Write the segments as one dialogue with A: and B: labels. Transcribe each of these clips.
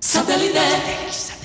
A: Comienza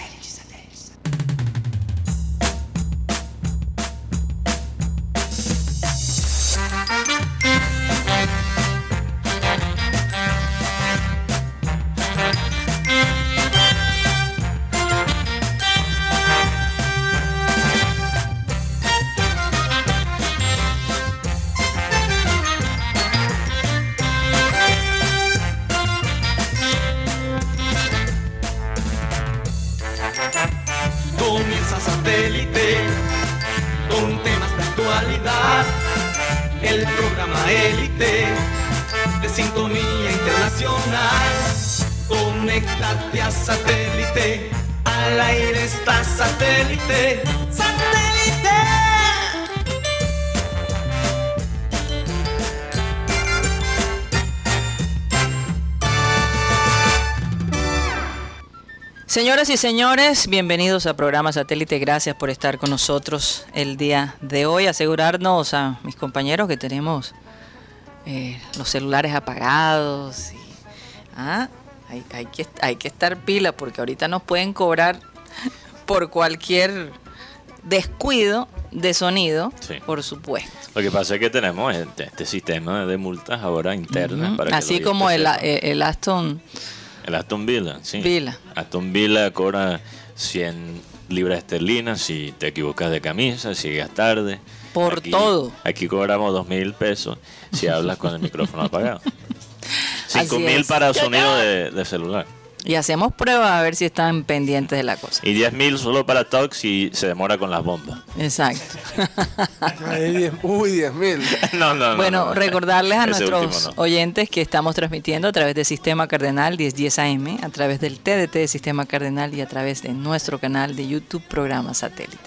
B: Señoras y señores, bienvenidos a programa Satélite. Gracias por estar con nosotros el día de hoy. Asegurarnos a mis compañeros que tenemos eh, los celulares apagados. y- ah, hay, hay que, hay que estar pila porque ahorita nos pueden cobrar por cualquier descuido de sonido,
C: Sí.
B: por supuesto.
C: Lo que pasa es que tenemos este, este sistema de multas ahora internas.
B: Ujú.
C: para que
B: Así como el, el- el Aston
C: El Aston Villa, sí.
B: Villa.
C: Aston Villa cobra 100 libras esterlinas si te equivocas de camisa, si llegas tarde.
B: Por todo.
C: Aquí cobramos 2 mil pesos si hablas con el micrófono apagado.
B: Así
C: 5 mil para sonido de, de celular.
B: Y hacemos pruebas a ver si están pendientes de la cosa.
C: Y 10 mil solo para talk si se demora con las bombas.
B: Exacto.
D: Uy, 10 mil.
C: no, no, no,
B: Bueno,
C: no.
B: recordarles a
C: Ese
B: nuestros oyentes que estamos transmitiendo a través de Sistema Cardenal 1010 AM, a través del TDT de Sistema Cardenal y a través de nuestro canal de YouTube Programa Satélite.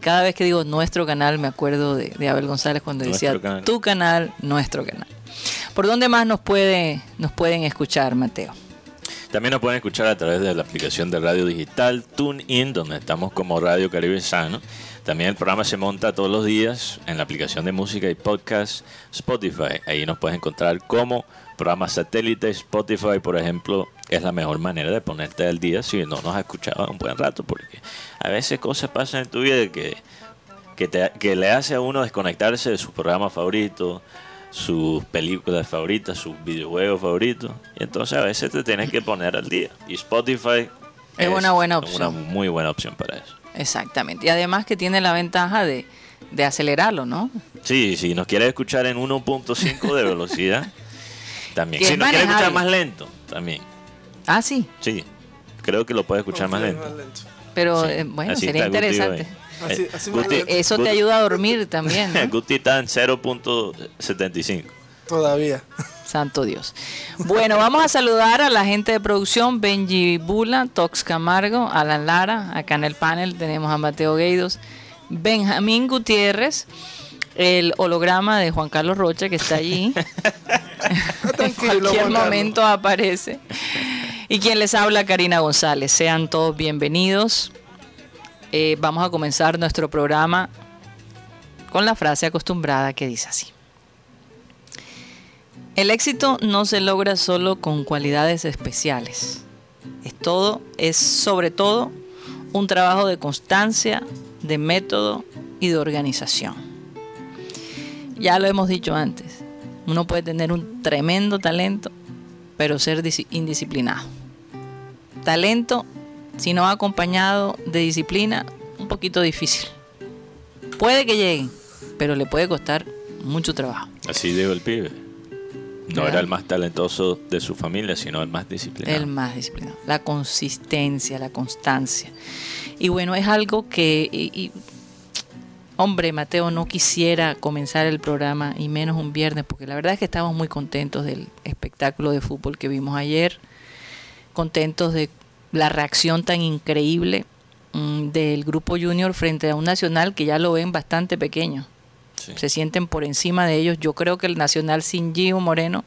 B: Cada vez que digo nuestro canal me acuerdo de, de Abel González cuando
C: Nuestro
B: decía
C: canal.
B: tu canal, nuestro canal. ¿Por dónde más nos puede nos pueden escuchar, Mateo?
C: También nos pueden escuchar a través de la aplicación de radio digital TuneIn, donde estamos como Radio Caribe Sano. También el programa se monta todos los días en la aplicación de música y podcast Spotify. Ahí nos puedes encontrar como programa satélite. Spotify, por ejemplo, es la mejor manera de ponerte al día si no nos has escuchado un buen rato, porque a veces cosas pasan en tu vida que, que, te- que le hace a uno desconectarse de su programa favorito, sus películas favoritas, sus videojuegos favoritos. Y entonces a veces te tienes que poner al día. Y Spotify
B: Es una buena opción.
C: Una muy buena opción para eso.
B: Exactamente. Y además que tiene la ventaja de, de acelerarlo, ¿no?
C: Sí, si nos quieres escuchar en 1.5 de velocidad, también. Si nos quieres escuchar más lento, también.
B: Ah, sí.
C: Sí, creo que lo puedes escuchar más lento.
D: más lento.
B: Pero
C: Sí,
B: eh, bueno,
C: así
B: sería interesante.
D: Así-
C: Eh,
D: así
C: Guti-.
B: Eso te ayuda a dormir también, ¿no?
C: Guti está en 0.75.
D: Todavía.
B: Santo Dios. Bueno, vamos a saludar a la gente de producción, Benji Bula, Tox Camargo, Alan Lara, acá en el panel tenemos a Mateo Gueidos, Benjamín Gutiérrez, el holograma de Juan Carlos Rocha que está allí. en cualquier momento aparece. Y quien les habla, Karina González. Sean todos bienvenidos. Eh, vamos a comenzar nuestro programa con la frase acostumbrada que dice así. El éxito no se logra solo con cualidades especiales. Es todo, es sobre todo un trabajo de constancia, de método y de organización. Ya lo hemos dicho antes. Uno puede tener un tremendo talento, pero ser indisciplinado. Talento, si no acompañado de disciplina, un poquito difícil. Puede que llegue, pero le puede costar mucho trabajo.
C: Así dijo el pibe. No
B: ¿Verdad?
C: era el más talentoso de su familia, sino el más disciplinado.
B: El más disciplinado. La consistencia, la constancia. Y bueno, es algo que, y- y, hombre, Mateo, no quisiera comenzar el programa y menos un viernes, porque la verdad es que estamos muy contentos del espectáculo de fútbol que vimos ayer, contentos de la reacción tan increíble mm, del grupo junior frente a un nacional que ya lo ven bastante pequeño
C: Sí.
B: se sienten por encima de ellos. Yo creo que el Nacional sin Gio Moreno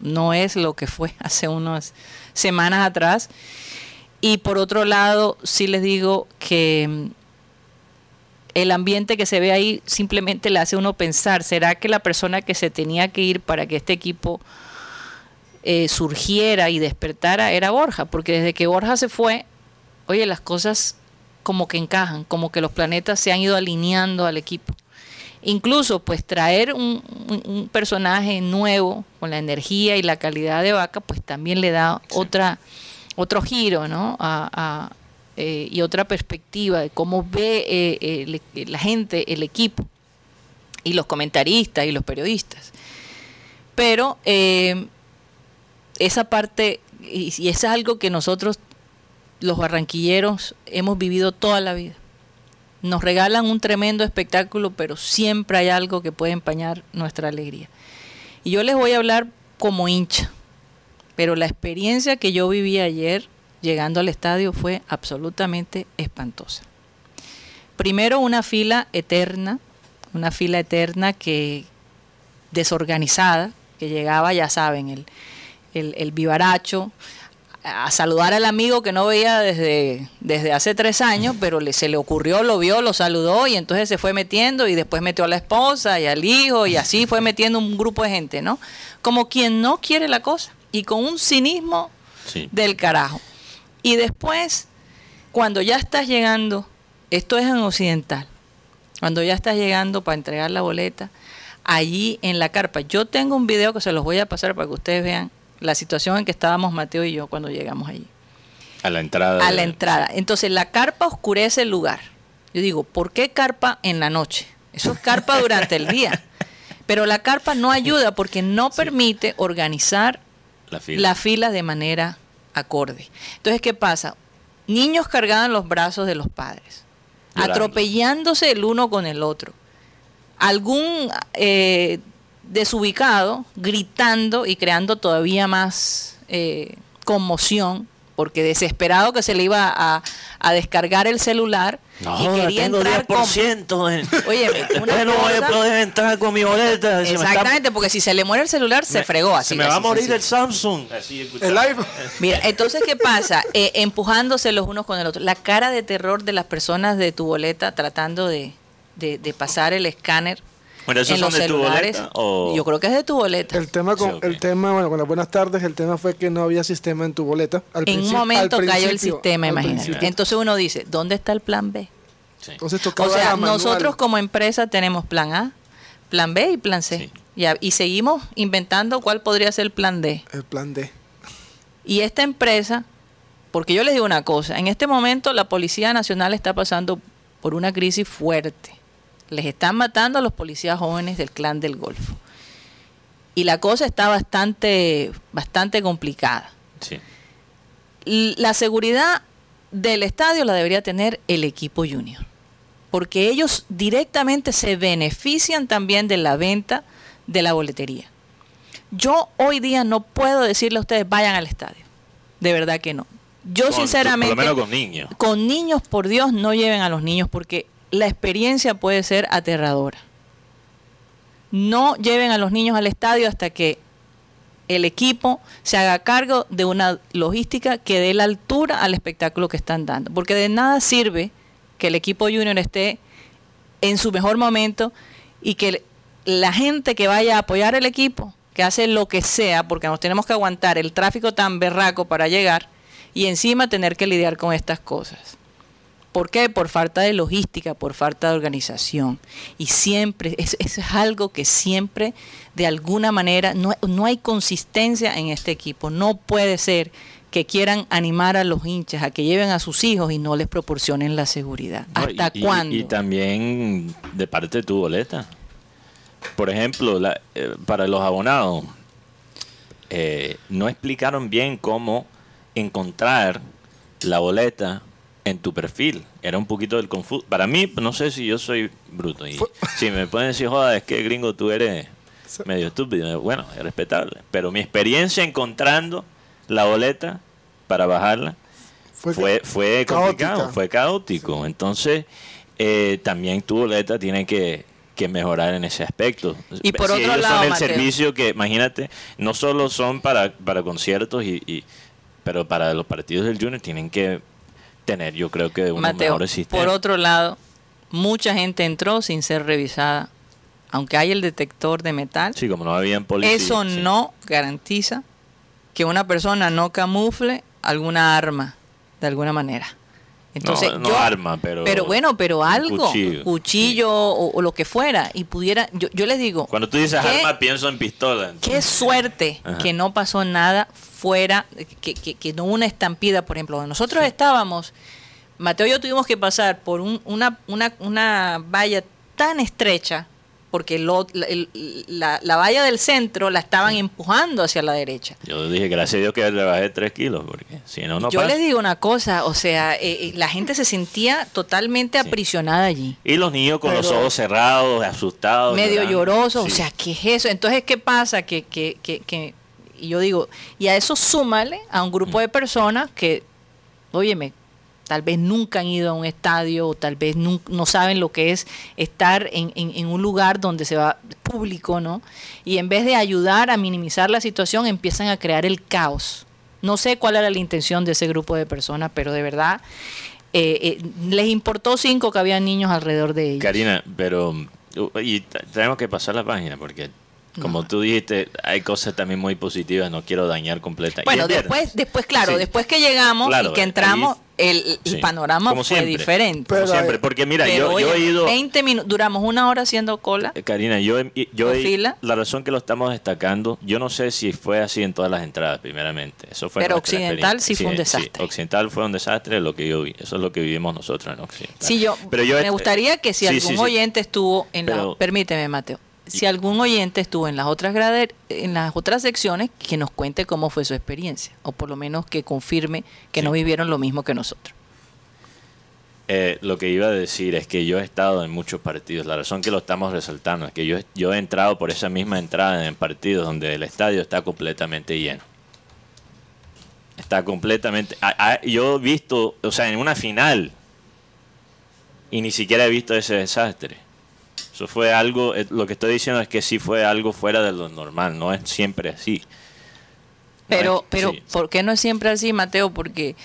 B: no es lo que fue hace unas semanas atrás. Y por otro lado, sí les digo que mm, el ambiente que se ve ahí simplemente le hace uno pensar, ¿será que la persona que se tenía que ir para que este equipo eh, surgiera y despertara era Borja, porque desde que Borja se fue, oye, las cosas como que encajan, como que los planetas se han ido alineando al equipo. Incluso pues traer un, personaje nuevo con la energía y la calidad de vaca, pues también le da otra, otro giro, ¿no? A- a, eh, y otra perspectiva de cómo ve eh, el- la gente, el equipo, y los comentaristas y los periodistas. Pero eh, esa parte, y, es algo que nosotros, los barranquilleros, hemos vivido toda la vida. Nos regalan un tremendo espectáculo, pero siempre hay algo que puede empañar nuestra alegría. Y yo les voy a hablar como hincha, pero la experiencia que yo viví ayer llegando al estadio fue absolutamente espantosa. Primero una fila eterna, una fila eterna que desorganizada, que llegaba, ya saben, el, el, el vivaracho, a saludar al amigo que no veía desde, desde hace tres años, pero le, se le ocurrió, lo vio, lo saludó y entonces se fue metiendo y después metió a la esposa y al hijo y así fue metiendo un grupo de gente, ¿no? Como quien no quiere la cosa y con un cinismo
C: Sí.
B: del carajo. Y después, cuando ya estás llegando, esto es en Occidental, cuando ya estás llegando para entregar la boleta, allí en la carpa, yo tengo un video que se los voy a pasar para que ustedes vean la situación en que estábamos Mateo y yo cuando llegamos allí.
C: A la entrada.
B: A
C: de-
B: la entrada. Entonces la carpa oscurece el lugar. Yo digo, ¿por qué carpa en la noche? Eso es carpa durante el día. Pero la carpa no ayuda porque no permite organizar
C: La fila.
B: la fila de manera acorde. Entonces, ¿qué pasa? Niños cargados en los brazos de los padres,
C: Llorando.
B: atropellándose el uno con el otro. Algún eh, desubicado gritando y creando todavía más eh, conmoción, porque desesperado que se le iba a, a descargar el celular
C: No,
B: y quería
C: tengo
B: entrar con...
C: 10% en...
B: Oye, una
C: voy a entrar con mi boleta. está-
B: Exactamente, porque si se le muere el celular, se
C: me-
B: fregó así.
C: Se me va a morir
B: así.
C: el Samsung. Así.
D: El iPhone.
B: Mira, entonces, ¿qué pasa? Eh, empujándose los unos con el otro. La cara de terror de las personas de tu boleta tratando de, de- de pasar el escáner
C: Bueno, ¿esos
B: en
C: son
B: los
C: de tu boleta? O...
B: Yo creo que es de tu boleta.
D: El tema con
C: Sí, ok.
D: el tema, bueno, con las buenas tardes, el tema fue que no había sistema en tu boleta. Al
B: en un momento
D: al
B: cayó el sistema, imagínate.
D: principio.
B: Entonces uno dice, ¿dónde está el plan B?
C: Sí.
D: Entonces
B: O sea, nosotros como empresa tenemos plan A, plan B y plan C.
C: Sí.
B: Y, a- y seguimos inventando cuál podría ser el plan D.
D: el plan D.
B: Y esta empresa, porque yo les digo una cosa, en este momento la Policía Nacional está pasando por una crisis fuerte. Les están matando a los policías jóvenes del clan del Golfo. Y la cosa está bastante, bastante complicada.
C: Sí.
B: La seguridad del estadio la debería tener el equipo junior, porque ellos directamente se benefician también de la venta de la boletería. Yo hoy día no puedo decirle a ustedes vayan al estadio, de verdad que no. Yo
C: Con-
B: sinceramente,
C: Por lo menos con niños.
B: con niños, por Dios, no lleven a los niños porque la experiencia puede ser aterradora. No lleven a los niños al estadio hasta que el equipo se haga cargo de una logística que dé la altura al espectáculo que están dando. Porque de nada sirve que el equipo junior esté en su mejor momento y que la gente que vaya a apoyar el equipo, que hace lo que sea, porque nos tenemos que aguantar el tráfico tan berraco para llegar y encima tener que lidiar con estas cosas. ¿Por qué? Por falta de logística, por falta de organización. Y siempre, es- eso es algo que siempre, de alguna manera, no, no hay consistencia en este equipo. No puede ser que quieran animar a los hinchas a que lleven a sus hijos y no les proporcionen la seguridad. ¿Hasta
C: y- y-
B: cuándo?
C: Y, también de parte de tu boleta. Por ejemplo, la- eh, para los abonados, eh, no explicaron bien cómo encontrar la boleta en tu perfil. Era un poquito del confuso. Para mí, no sé si yo soy bruto. Y si me pueden decir, joda, es que gringo tú eres medio estúpido. Bueno, es respetable. Pero mi experiencia encontrando la boleta para bajarla
D: Fue,
C: fue, fue
D: caótica.
C: complicado, fue caótico. Entonces, eh, también tu boleta tiene que, que mejorar en ese aspecto.
B: Y por
C: Si
B: otro
C: ellos
B: lado,
C: son el
B: Mateo.
C: servicio que, imagínate, no solo son para, para conciertos, y, y- pero para los partidos del Junior tienen que tener, yo creo que, unos
B: Mateo,
C: mejores sistemas.
B: por otro lado, mucha gente entró sin ser revisada. Aunque hay el detector de metal,
C: Sí, como no habían policías.
B: eso
C: sí.
B: no garantiza que una persona no camufle alguna arma de alguna manera. Entonces,
C: no, no
B: yo-
C: arma, pero.
B: pero bueno, pero algo,
C: cuchillo.
B: cuchillo, o, o lo que fuera, y pudiera, yo, yo les digo,
C: Cuando tú dices
B: ¿Qué?
C: arma, pienso en pistola.
B: qué suerte
C: Ajá.
B: que no pasó nada fuera, que, que, que no una estampida, por ejemplo, donde nosotros estábamos, Mateo y yo tuvimos que pasar por un- una, una, una valla tan estrecha, porque lo- la, el- la- la valla del centro la estaban empujando hacia la derecha.
C: Yo dije, gracias a Dios que le bajé 3 kilos, porque si no, no
B: yo
C: pasa.
B: les digo una cosa, o sea, eh, eh, la gente se sentía totalmente
C: Sí.
B: aprisionada allí.
C: Y los niños con los ojos cerrados, asustados.
B: medio
C: llorando.
B: lloroso,
C: Sí.
B: o sea, ¿qué es eso? Entonces, ¿qué pasa? Que, que, que, que- y yo digo, y a eso súmale a un grupo de personas que, óyeme, tal vez nunca han ido a un estadio o tal vez nun- no saben lo que es estar en, en- en un lugar donde se va público, ¿no? Y en vez de ayudar a minimizar la situación, empiezan a crear el caos. No sé cuál era la intención de ese grupo de personas, pero de verdad eh, eh, les importó cinco que había niños alrededor de ellos.
C: Karina, pero. uh, Y tenemos que pasar la página, porque. Como tú dijiste, hay cosas también muy positivas, no quiero dañar completa. Y
B: Bueno, después, después, claro,
C: Sí.
B: después que llegamos
C: Claro,
B: y que entramos, el, el
C: sí.
B: panorama
C: Como
B: fue
C: siempre.
B: diferente.
C: Como
D: Pero,
C: siempre, porque mira,
B: Pero,
C: yo, yo he ido.
B: 20 minutos, duramos una hora haciendo cola.
C: Eh, Karina, yo, he- yo
B: ¿O
C: he-
B: fila?
C: la razón que lo estamos destacando, yo no sé si fue así en todas las entradas, primeramente. Eso fue
B: Pero Occidental sí fue un desastre.
C: Occidental fue un desastre, lo que yo vi. Eso es lo que vivimos nosotros en Occidental.
B: Sí, yo,
C: Pero yo
B: me gustaría que si
C: sí,
B: algún
C: sí, sí.
B: oyente estuvo en la, permíteme, Mateo, si algún oyente estuvo en las otras grader, en las otras secciones, que nos cuente cómo fue su experiencia, o por lo menos que confirme que
C: Sí.
B: no vivieron lo mismo que nosotros.
C: Eh, lo que iba a decir es que yo he estado en muchos partidos. La razón que lo estamos resaltando es que yo, yo he entrado por esa misma entrada en partidos donde el estadio está completamente lleno. Está completamente... yo he visto, o sea, en una final, y ni siquiera he visto ese desastre. Eso fue algo, eh, lo que estoy diciendo es que sí fue algo fuera de lo normal, no es siempre así. No
B: Pero,
C: es-
B: pero
C: sí.
B: ¿por qué no es siempre así, Mateo? Porque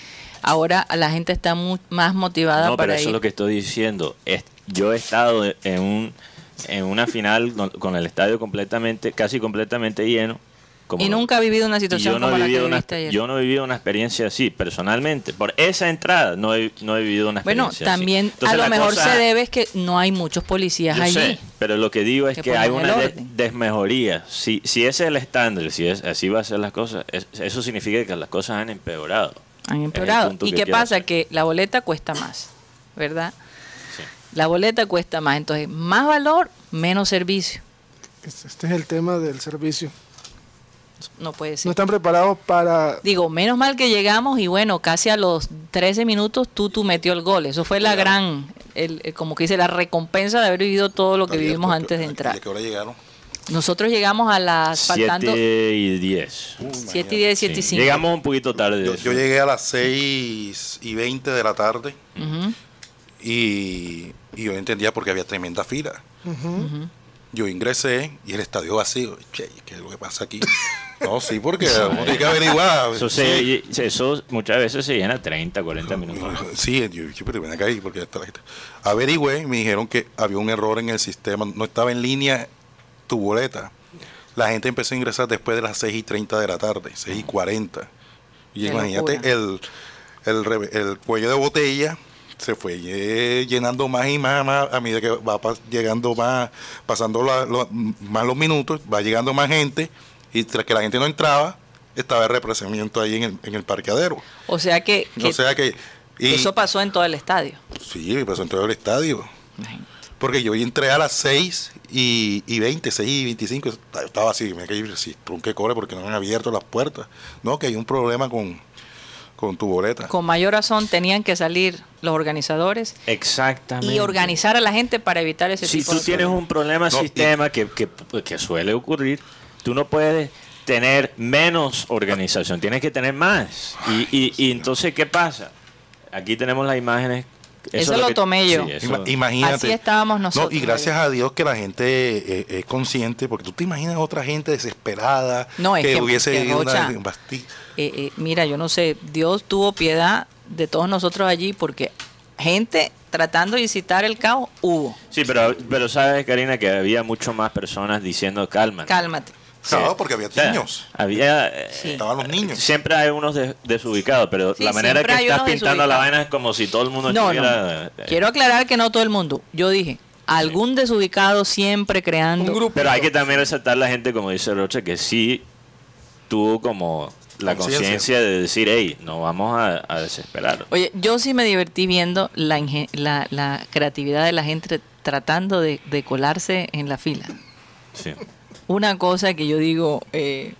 B: ahora la gente está mu- más motivada
C: No, pero
B: para
C: eso
B: ir.
C: es lo que estoy diciendo. Es- yo he estado en un en una final con el estadio completamente, casi completamente lleno. Como-
B: y nunca ha vivido una situación
C: yo no,
B: como
C: he
B: la que
C: vivido una,
B: viviste ayer.
C: yo no he vivido una experiencia así, personalmente. Por esa entrada no he, no he vivido una
B: Bueno,
C: experiencia así.
B: también
C: Entonces,
B: a lo mejor
C: cosa-
B: se debe es que no hay muchos policías
C: yo
B: allí.
C: sé, pero lo que digo es
B: que
C: que hay una desmejoría. Si, si ese es el estándar, si es, así va a ser las cosas, es- eso significa que las cosas han empeorado.
B: Han empeorado. ¿Y qué pasa?
C: hacer.
B: Que la boleta cuesta más, ¿verdad?
C: Sí.
B: La boleta cuesta más. Entonces, más valor, menos servicio.
D: Este es el tema del servicio.
B: No puede
D: No
B: ser.
D: están preparados para...
B: Digo, menos mal que llegamos y bueno, casi a los 13 minutos tú, tú metió el gol. Eso fue la gran, el, el- como que dice, la recompensa de haber vivido todo lo que
E: Ayer,
B: vivimos
E: ¿a qué-
B: antes de entrar.
E: ¿De qué hora llegaron?
B: Nosotros llegamos a las faltando
C: 7 y 10.
B: 7 y 10, 7 y
C: Sí.
B: 5.
C: Llegamos un poquito tarde. de
E: Yo,
C: eso.
E: yo llegué a las 6 y 20 de la tarde
B: Ujú.
E: y, y yo no entendía por qué había tremenda fila.
D: Ujú.
E: Yo ingresé y el estadio vacío. Che, ¿qué es lo que pasa aquí? No, sí, porque uno tiene que averiguar.
C: Eso, se- eso muchas veces se llena 30, 40 minutos.
E: Sí, yo, yo, pero ven acá, ¿y por qué está la gente? Averigüé y me dijeron que había un error en el sistema, no estaba en línea tu boleta. La gente empezó a ingresar después de las 6 y 30 de la tarde, 6 y 40. Y
B: Qué
E: imagínate, el, el, el cuello de botella se fue lle- llenando más y más, más a medida que va llegando más, pasando la- lo- más los minutos, va llegando más gente y tras que la gente no entraba, estaba el represamiento ahí en el, en el parqueadero.
B: O sea que, que
E: O sea que... y-
B: eso pasó en todo el estadio.
E: Sí, pasó en todo el estadio.
B: Imagínate.
E: Porque yo entré a las 6 y, y 20, 6 y 25, esta- estaba así, me caí, sí, ¿por qué corre? Porque no han abierto las puertas. No, que hay un problema con, con tu boleta.
B: Con mayor razón tenían que salir los organizadores
C: Exactamente.
B: y organizar a la gente para evitar ese
C: Si
B: tipo
C: tú tienes un problema
E: No, y-
C: sistema que, que, que suele ocurrir, tú no puedes tener menos organización, tienes que tener más. Y, y, y entonces, ¿qué pasa? Aquí tenemos las imágenes.
B: Eso
C: es
B: lo
C: que-
B: tomé yo.
C: sí, eso-
E: Ima- imagínate.
B: Así estábamos
E: No,
B: nosotros.
E: y gracias a Dios que la gente eh, es consciente, porque tú te imaginas otra gente desesperada
B: No, es que-
E: hubiese
B: que,
E: ido
B: Rocha,
E: una
B: Eh, eh, mira, yo no sé, Dios tuvo piedad de todos nosotros allí porque gente tratando de incitar el caos hubo.
C: Sí, pero, pero sabes, Karina, que había mucho más personas diciendo calma.
B: Cálmate.
E: Claro, porque había
C: O sea,
E: niños.
C: Había, eh,
B: Sí.
E: Estaban los niños.
C: Siempre hay unos des- desubicados, pero
B: Sí,
C: la manera que estás pintando la vaina es como si todo el mundo
B: No, no.
C: estuviera... eh,
B: Quiero aclarar que no todo el mundo. Yo dije, algún desubicado siempre creando.
D: Un grupo.
C: Pero hay que también resaltar la gente, como dice Rocha, que sí tuvo como la
E: Conciencia.
C: de decir, hey, no vamos a, a desesperar.
B: Oye, yo sí me divertí viendo la, la, la creatividad de la gente tratando de, de colarse en la fila.
C: Sí.
B: Una cosa que yo digo, eh,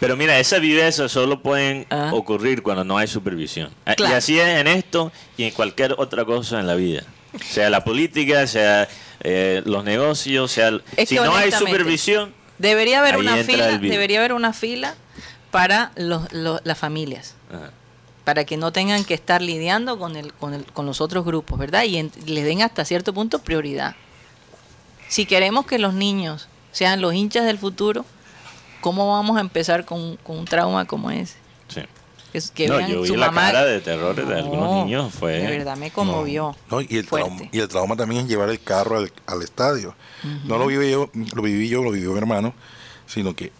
C: Pero mira, esas vivencias solo pueden
B: Ah.
C: ocurrir cuando no hay supervisión. Ah, Y así es en esto y en cualquier otra cosa en la vida. Sea la política, sea eh, los negocios, sea...
B: Es
C: si no hay supervisión...
B: debería haber una fila, debería haber una fila para los, los- las familias.
C: Ajá.
B: para que no tengan que estar lidiando con, el, con, el, con los otros grupos, ¿verdad? Y en- les den hasta cierto punto prioridad. Si queremos que los niños sean los hinchas del futuro, ¿cómo vamos a empezar con, con un trauma como ese?
C: Sí.
B: Que, que
C: No,
B: vean
C: yo vi
B: su
C: la
B: mamá-
C: cara de terror de
B: No,
C: algunos niños, fue...
B: De verdad me conmovió.
E: No, y, el trauma, y el trauma también es llevar el carro al, al estadio. No lo viví yo, lo viví yo, lo vivió mi hermano, sino que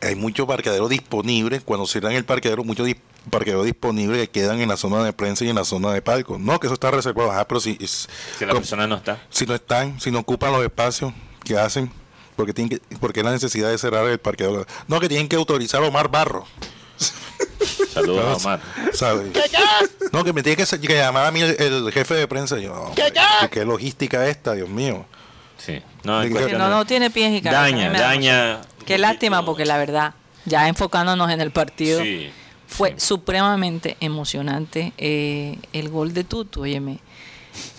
E: hay muchos parqueaderos disponibles. Cuando cierran el parqueadero, muchos dis- parqueaderos disponibles que quedan en la zona de prensa y en la zona de palco. No, que eso está reservado. Ah, pero si, es-
C: Que la persona no está.
E: si no están, si no ocupan los espacios que hacen, porque tienen que, porque es la necesidad de cerrar el parqueadero. No, que tienen que autorizar a Omar Barro.
C: Saludos a Omar.
E: ¿sabes? No, que me tiene que, que llamar a mí el, el jefe de prensa. Yo, no, hombre, ¿qué, qué logística esta, Dios mío.
C: Sí. No,
B: no, no tiene pies y cabeza.
C: Daña, daña.
B: Qué lástima, porque la verdad, ya enfocándonos en el partido,
C: Sí,
B: fue
C: sí.
B: supremamente emocionante eh, el gol de Tutu. Óyeme,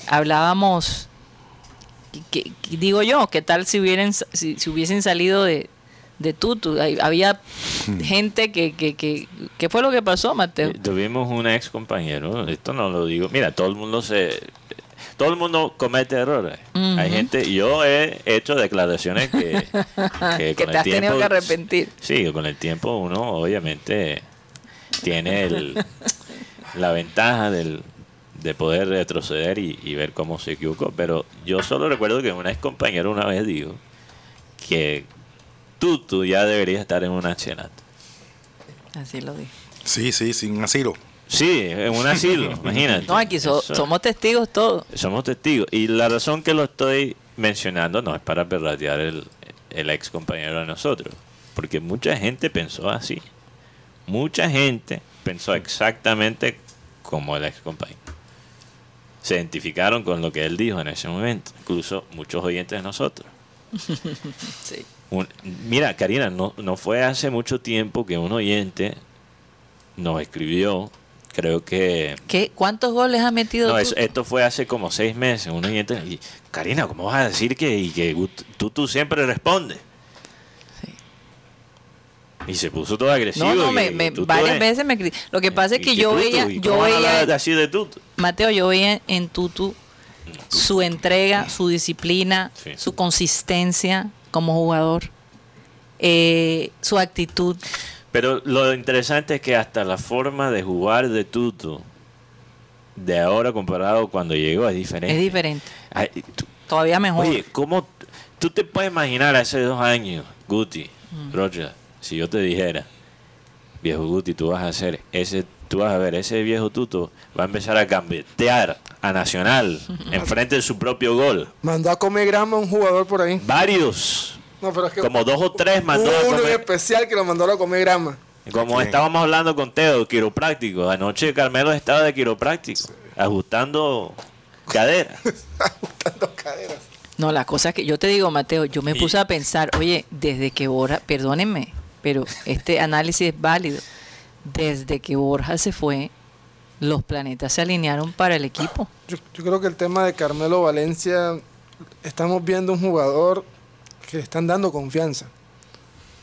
B: hablábamos, que, que- digo yo, ¿qué tal si, hubieran, si, si hubiesen salido de, de Tutu? Había
C: Hmm.
B: gente que, que, que... ¿Qué fue lo que pasó, Mateo?
C: Eh, Tuvimos un ex compañero, esto no lo digo, mira, todo el mundo se... Todo el mundo comete errores. Hay gente, yo he hecho declaraciones que, que,
B: que
C: con
B: te
C: el
B: has tenido que arrepentir.
C: Sí, con el tiempo uno obviamente tiene el, la ventaja del, de poder retroceder y, y ver cómo se equivocó. Pero yo solo recuerdo que una ex compañero una vez dijo que tú, tú ya deberías estar en un achenato.
B: Así lo dije.
E: Sí, sí, sin asilo.
C: Sí, en un asilo, imagínate.
B: No, aquí so- somos testigos todos.
C: somos testigos. Y la razón que lo estoy mencionando no es para perratear el, el ex compañero de nosotros. Porque mucha gente pensó así. Mucha gente pensó exactamente como el ex compañero. Se identificaron con lo que él dijo en ese momento. Incluso muchos oyentes de nosotros.
B: Sí.
C: Un- mira, Karina, no, no fue hace mucho tiempo que un oyente nos escribió, creo que...
B: ¿Qué? ¿Cuántos goles ha metido
C: No, esto fue hace como seis meses. Un oyente, y, Karina, ¿cómo vas a decir que, y que tú, tú siempre respondes? Y se puso todo agresivo.
B: No, no, me, me- varias
C: es-
B: veces me Lo que pasa es que yo
C: Tutu,
B: veía,
C: ¿y
B: yo veía,
C: así de Tutu?
B: Mateo, yo veía en Tutu su entrega, su disciplina,
C: Sí.
B: su consistencia como jugador, eh, su actitud.
C: Pero lo interesante es que hasta la forma de jugar de Tutu de ahora comparado cuando llegó es diferente.
B: Es diferente,
C: Ay, tú-
B: todavía mejor.
C: Oye, ¿cómo tú te puedes imaginar hace dos años, Guti,
B: Mm.
C: Roger, si yo te dijera, viejo Guti, tú vas a hacer ese, tú vas a ver, ese viejo tuto va a empezar a cambetear a Nacional enfrente de su propio gol.
D: Mandó a comer grama a un jugador por ahí.
C: Varios,
D: No, pero es que
C: como dos o tres mandó a
D: hubo uno en
C: comer.
D: especial que lo mandó a comer grama.
C: Como estábamos hablando con Teo, quiropráctico. Anoche Carmelo estaba de quiropráctico, ajustando cadera.
D: Ajustando caderas.
B: No, la cosa que yo te digo, Mateo, yo me
C: Y-
B: puse a pensar, oye, desde que Borja, perdónenme, pero este análisis es válido. Desde que Borja se fue, los planetas se alinearon para el equipo.
D: Yo, yo creo que el tema de Carmelo Valencia, estamos viendo un jugador que le están dando confianza.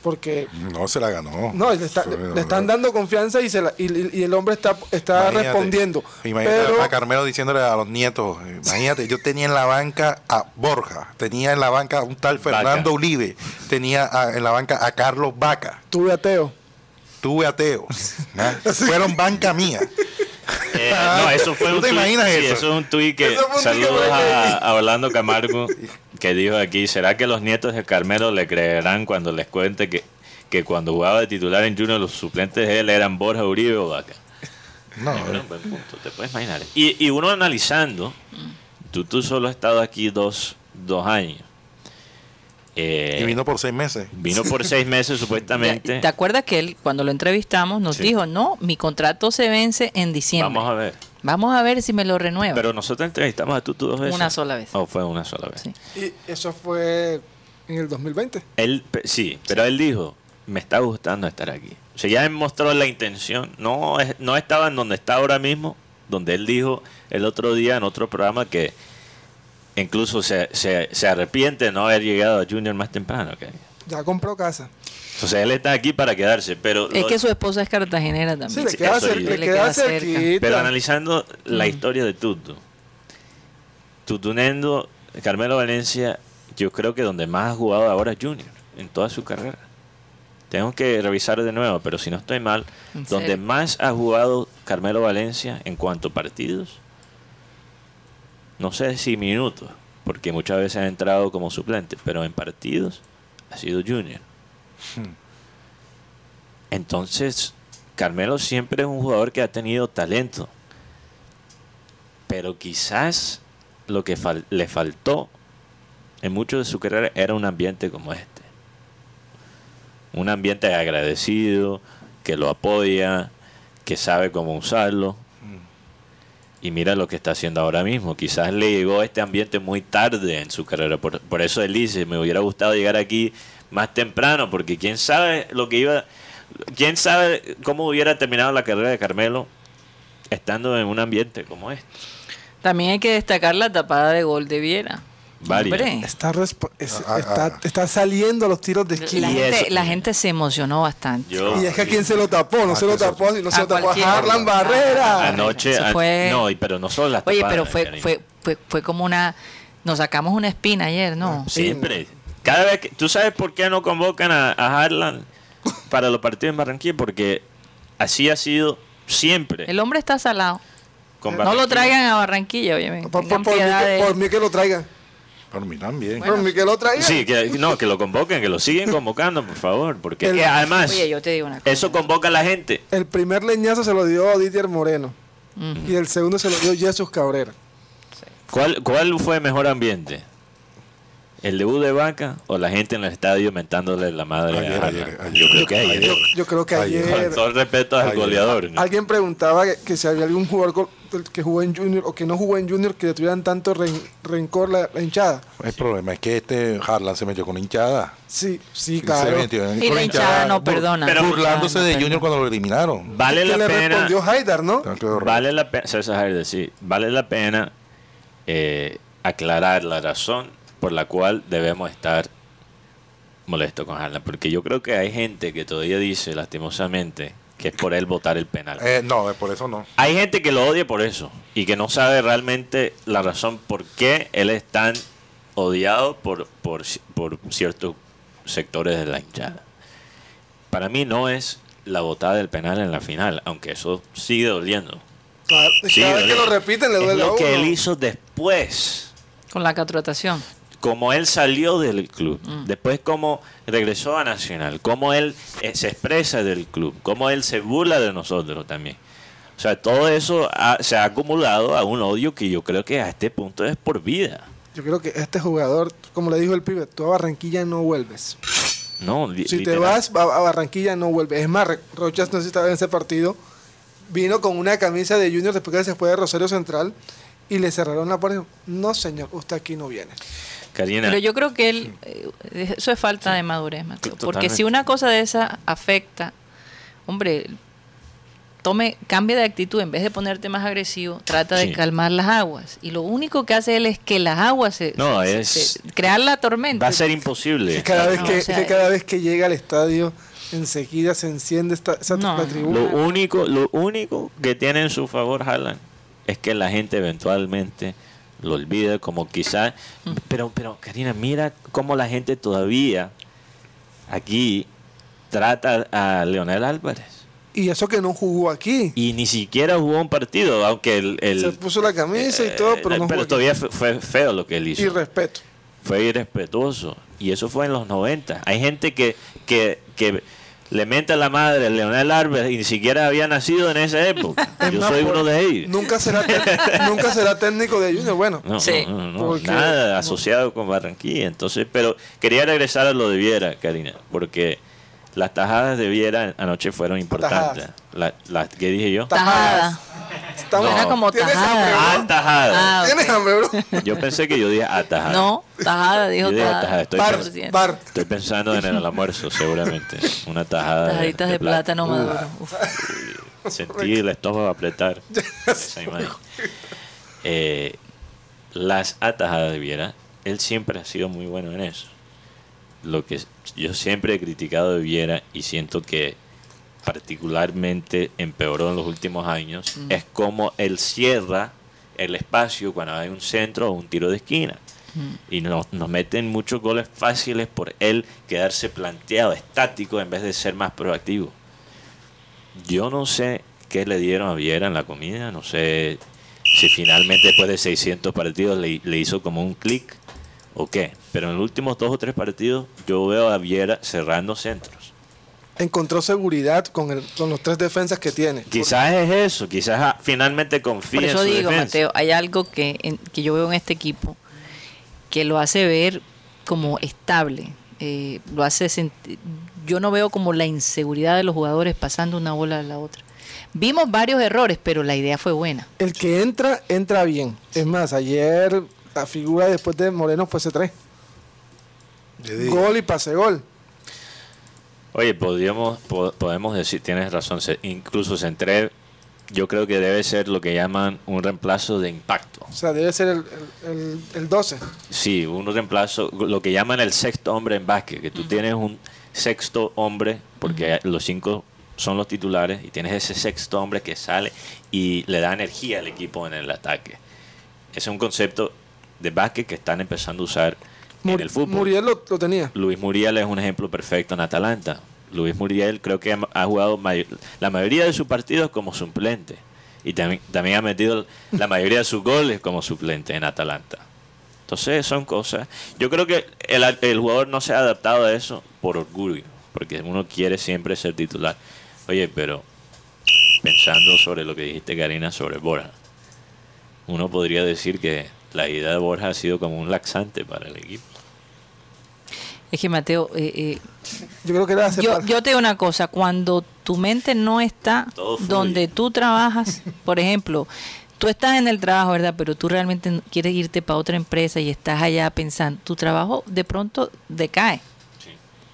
D: Porque
E: No se la ganó.
D: no, le, está-
E: Fue-
D: le están dando confianza y, se la- y, el hombre está, está
E: Imagínate,
D: respondiendo.
E: Imagínate
D: Pero
E: a Carmelo diciéndole a los nietos, imagínate, yo tenía en la banca a Borja, tenía en la banca a un tal Fernando
C: Vaca.
E: Uribe, tenía a- en la banca a Carlos Vaca,
D: tuve ateo.
E: tuve a Teo. ¿ah? Fueron banca mía.
C: Eh, no, eso fue
E: ¿Tú
C: un
E: te
C: tuit-
E: imaginas
C: sí,
E: eso?
C: eso es un tuit que
D: Eso fue un tuit que
C: saludos a Orlando Camargo que dijo aquí, ¿será que los nietos de Carmelo le creerán cuando les cuente que, que cuando jugaba de titular en Junior los suplentes de él eran Borja Uribe o Vaca?
E: No,
C: Bueno, buen punto, te puedes imaginar. Y, y uno analizando, tú, tú solo has estado aquí dos, dos años. Eh,
E: y vino por seis meses.
C: vino por seis meses supuestamente.
B: ¿Te acuerdas que él, cuando lo entrevistamos, nos
C: Sí.
B: dijo, no, mi contrato se vence en diciembre.
C: Vamos a ver.
B: Vamos a ver si me lo renueva.
C: Pero nosotros entrevistamos a Tutu dos veces.
B: Una sola vez.
C: Oh, fue una sola vez.
B: Sí.
D: Y eso fue en el 2020.
C: Él, sí, pero él dijo, me está gustando estar aquí. O sea, ya él mostró la intención. No, es- no estaba en donde está ahora mismo, donde él dijo el otro día en otro programa que incluso se, se, se arrepiente de no haber llegado a Junior más temprano. que-
D: Ya compró casa.
C: Entonces él está aquí para quedarse, pero...
B: Es
C: lo-
B: que su esposa es cartagenera
D: Sí,
B: también.
D: le
C: Sí,
D: queda, le queda
B: cerca.
C: Pero analizando la
B: Mm.
C: historia de Tutu, Tutunendo, Carmelo Valencia, yo creo que donde más ha jugado ahora es Junior, en toda su carrera. Tengo que revisar de nuevo, pero si no estoy mal,
B: ¿En
C: donde
B: serio?
C: más ha jugado Carmelo Valencia en cuanto a partidos, no sé si minutos, porque muchas veces ha entrado como suplente, pero en partidos ha sido Junior. Entonces, Carmelo siempre es un jugador que ha tenido talento. Pero quizás lo que fal- le faltó en mucho de su carrera era un ambiente como este. Un ambiente agradecido, que lo apoya, que sabe cómo usarlo. Y mira lo que está haciendo ahora mismo. Quizás le llegó este ambiente muy tarde en su carrera. Por, por eso él dice, me hubiera gustado llegar aquí más temprano, porque quién sabe lo que iba... ¿Quién sabe cómo hubiera terminado la carrera de Carmelo estando en un ambiente como este?
B: También hay que destacar la tapada de gol de Viera.
D: Está, es-
E: Ah,
D: está,
E: ah.
D: está saliendo a los tiros de
B: la,
D: esquina.
C: Y
B: gente, la gente se emocionó bastante.
C: Yo
D: Y es que a quién se lo tapó, no
E: Ah,
D: se lo tapó, sino se
B: A
D: lo tapó a. Harlan Barrera.
C: anoche...
B: Fue-
C: No, y- pero no solo las
B: Oye,
C: tapadas,
B: pero fue, fue, fue, fue como una... Nos sacamos una espina ayer, ¿no?
C: Siempre. Cada vez que... ¿Tú sabes por qué no convocan a, a Harlan para los partidos en Barranquilla? Porque así ha sido siempre.
B: El hombre está salado. No lo traigan a Barranquilla, oye.
D: Por, por- por mí que,
B: de-
D: por mí que lo traigan.
E: Por mí también.
B: Bueno.
D: por mí que lo traigan.
C: Sí, que, no, que lo convoquen, que lo siguen convocando, por favor. Porque
D: El-
C: eh, además,
B: Oye, yo te digo una cosa.
C: eso convoca a la gente.
D: El primer leñazo se lo dio Didier Moreno. Y el segundo se lo dio Jesús Cabrera.
C: ¿Cuál, ¿Cuál fue mejor ambiente? ¿El debut de Vaca o la gente en el estadio mentándole la madre
E: Ayer,
C: a
E: ayer.
C: Yo creo que ayer.
D: Yo, yo creo que
E: Ayer.
D: ayer,
C: Con todo el respeto al
E: Ayer.
C: goleador. ¿no?
D: alguien preguntaba que, que si había algún jugador que jugó en Junior o que no jugó en Junior que le tuvieran tanto ren- rencor la, la hinchada.
E: El problema es que este Harlan se metió con hinchada.
D: Sí, sí, claro.
B: Y la hinchada no perdona.
C: Pero-
E: burlándose de Junior cuando lo eliminaron.
C: Vale la
D: le
C: pena.
D: respondió Haidar, ¿no?
C: Vale la pena, César Jair, sí, vale la pena eh, aclarar la razón por la cual debemos estar molestos con Harlan. Porque yo creo que hay gente que todavía dice, lastimosamente, que es por él votar el penal.
E: Eh, no, por eso no.
C: Hay gente que lo odia por eso y que no sabe realmente la razón por qué él es tan odiado por, por, por ciertos sectores de la hinchada. Para mí no es la votada del penal en la final, aunque eso sigue doliendo.
D: Claro,
C: Sí,
D: cada vez que lo repiten le
C: es
D: duele a
C: lo que él hizo después.
B: Con la contratación.
C: Como él salió del club,
B: Mm.
C: después como regresó a Nacional, como él eh, se expresa del club, como él se burla de nosotros también. O sea, todo eso ha- se ha acumulado a un odio que yo creo que a este punto es por vida.
D: Yo creo que este jugador, como le dijo el pibe, tú a Barranquilla no vuelves.
C: No, li-
D: Si te vas a, a Barranquilla no vuelves. Es más, Rochas no sé si estaba en ese partido, vino con una camisa de Junior después que se fue de Rosario Central y le cerraron la puerta. y dijo, No, señor, usted aquí no viene.
C: Karina,
B: Pero yo creo que él, eh, eso es falta de madurez, Mateo. Porque si una cosa de esa afecta, hombre, tome, cambie de actitud, en vez de ponerte más agresivo, trata de
C: Sí.
B: calmar las aguas. Y lo único que hace él es que las aguas se,
C: No,
B: se-
C: es-
B: se- crear la tormenta.
C: va a ser imposible.
D: Que cada, vez
B: No,
D: que,
B: o sea,
D: que cada vez que llega al estadio, enseguida se enciende esta, esa
B: no.
D: tribuna.
C: Lo único, lo único que tiene en su favor Haaland es que la gente eventualmente lo olvida, como quizás. Pero, pero, Karina, mira cómo la gente todavía aquí trata a Leonel Álvarez.
D: Y eso que no jugó aquí.
C: Y ni siquiera jugó un partido, aunque el. el-
D: se puso la camisa y todo, pero
C: eh,
D: no jugó aquí.
C: todavía fue, fue feo lo que él hizo.
D: Y respeto.
C: fue irrespetuoso. Y eso fue en los 90. Hay gente que, que, que le menta a la madre Leonel Arbes y ni siquiera había nacido en esa época.
D: Es
C: Yo
D: más,
C: soy uno de ellos.
D: Nunca será, nunca será técnico de Junior. Bueno,
C: No,
B: Sí.
C: no, no, no,
D: Porque-
C: nada asociado con Barranquilla. Entonces, pero quería regresar a lo de Viera, Karina, porque las tajadas de Viera anoche fueron importantes. La, la- ¿Qué dije yo?
B: Tajada.
D: estamos,
C: No.
B: Era como
D: ¿Tienes
B: tajada.
C: Ah, tajada.
B: Ah,
D: ¿Tienes hambre, bro?
C: Yo pensé que yo dije atajada.
B: no, tajada, dijo
C: Yo dije
B: tajada.
C: tajada, estoy
D: Bar,
C: pensando-
D: bar.
C: Estoy pensando en el almuerzo, seguramente. Una tajada.
B: Tajaditas de, plátano maduro. Uf.
C: Sentí el estómago apretar. Esa imagen. Eh, las atajadas de Viera, él siempre ha sido muy bueno en eso. Lo que yo siempre he criticado de Viera y siento que particularmente empeoró en los últimos años es cómo él cierra el espacio cuando hay un centro o un tiro de esquina. Y nos, nos meten muchos goles fáciles por él quedarse planteado, estático, en vez de ser más proactivo. Yo no sé qué le dieron a Viera en la comida, no sé si finalmente después de 600 partidos le, le hizo como un clic o qué. Pero en los últimos dos o tres partidos yo veo a Viera cerrando centros.
D: Encontró seguridad con, el, con los tres defensas que tiene.
C: Quizás es eso, quizás ah, finalmente confía
B: Por eso
C: en su
B: digo,
C: defensa.
B: Mateo, hay algo que, en- que yo veo en este equipo que lo hace ver como estable. eh, lo hace yo no veo como la inseguridad de los jugadores pasando una bola a la otra. Vimos varios errores, pero la idea fue buena.
D: El que entra, entra bien. Es más, ayer la figura después de Moreno fue C3.
E: Le digo.
D: Gol y pase gol.
C: Oye, podríamos, po- podemos decir, tienes razón, se- incluso Centré, yo creo que debe ser lo que llaman un reemplazo de impacto.
D: O sea, debe ser el, el, el- el 12.
C: Sí, un reemplazo, lo que llaman el sexto hombre en básquet, que tú tienes un sexto hombre, porque los cinco son los titulares, y tienes ese sexto hombre que sale y le da energía al equipo en el ataque. Ese es un concepto de básquet que están empezando a usar en el fútbol.
D: Muriel lo, lo tenía.
C: Luis Muriel es un ejemplo perfecto en Atalanta. Luis Muriel creo que ha- ha jugado may- la mayoría de sus partidos como suplente y también, también ha metido la mayoría de sus goles como suplente en Atalanta. Entonces son cosas. Yo creo que el, el jugador no se ha adaptado a eso por orgullo, porque uno quiere siempre ser titular. Oye, pero pensando sobre lo que dijiste, Karina, sobre Borja, uno podría decir que la idea de Borja ha sido como un laxante para el equipo.
B: Es que Mateo, eh, eh,
D: Yo creo que era
B: yo, yo te digo una cosa, cuando tu mente no está donde tú trabajas, por ejemplo, tú estás en el trabajo, ¿verdad? Pero tú realmente quieres irte para otra empresa y estás allá pensando, tu trabajo de pronto decae.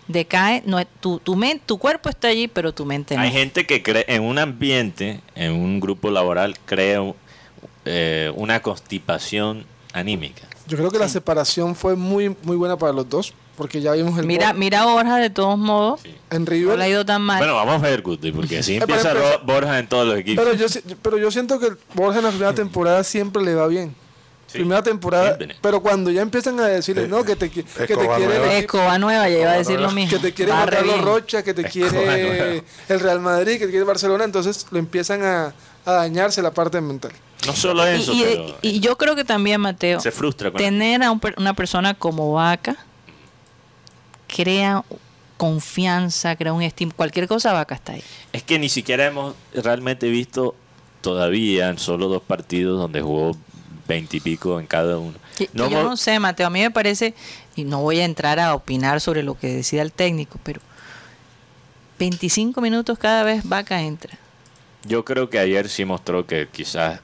B: Decae, no es, tu, tu, men- tu cuerpo está allí, pero tu mente no.
C: Hay gente que cree en un ambiente, en un grupo laboral, crea un- eh, una constipación anímica.
D: Yo creo que la separación fue muy, muy buena para los dos. Porque ya vimos el
B: Mira,
D: gol
B: mira Borja de todos modos,
D: en
B: no
D: River.
B: le ha ido tan mal.
C: Bueno, vamos a ver, Guti, porque así
D: Eh, pero
C: empieza Borja en todos los equipos.
D: Pero yo, si- pero yo siento que Borja en la primera temporada siempre le va bien.
C: Sí,
D: primera temporada.
C: siempre.
D: Pero cuando ya empiezan a decirle, no, que te, qui- que te quiere el
E: nueva.
B: Escoba nueva, ya iba a decir lo mismo.
D: que te quiere
B: Va
D: Juan
B: re
D: Carlos
B: bien.
D: Rocha, que te quiere
C: nueva.
D: el Real Madrid, que te quiere Barcelona, entonces lo empiezan a, a dañarse la parte mental.
C: no solo eso,
B: y, y-
C: pero
B: y yo creo que también, Mateo,
C: se frustra con
B: tener a un per- una persona como Vaca crea confianza, crea un estímulo. Cualquier cosa, Vaca está ahí.
C: Es que ni siquiera hemos realmente visto todavía en solo dos partidos donde jugó veintipico en cada uno.
B: Que- que
C: No
B: yo no sé, Mateo, a mí me parece, y no voy a entrar a opinar sobre lo que decida el técnico, pero 25 minutos cada vez Vaca entra.
C: Yo creo que ayer sí mostró que quizás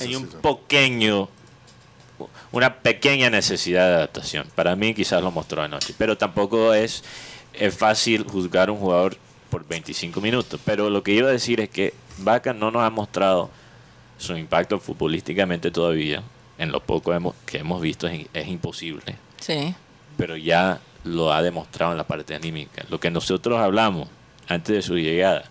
C: hay un pequeño una pequeña necesidad de adaptación. Para mí quizás lo mostró anoche pero tampoco es, es fácil juzgar a un jugador por 25 minutos. Pero lo que iba a decir es que Vaca no nos ha mostrado su impacto futbolísticamente todavía. En lo poco hemos- que hemos visto es, es imposible.
B: Sí.
C: pero ya lo ha demostrado en la parte anímica. Lo que nosotros hablamos antes de su llegada,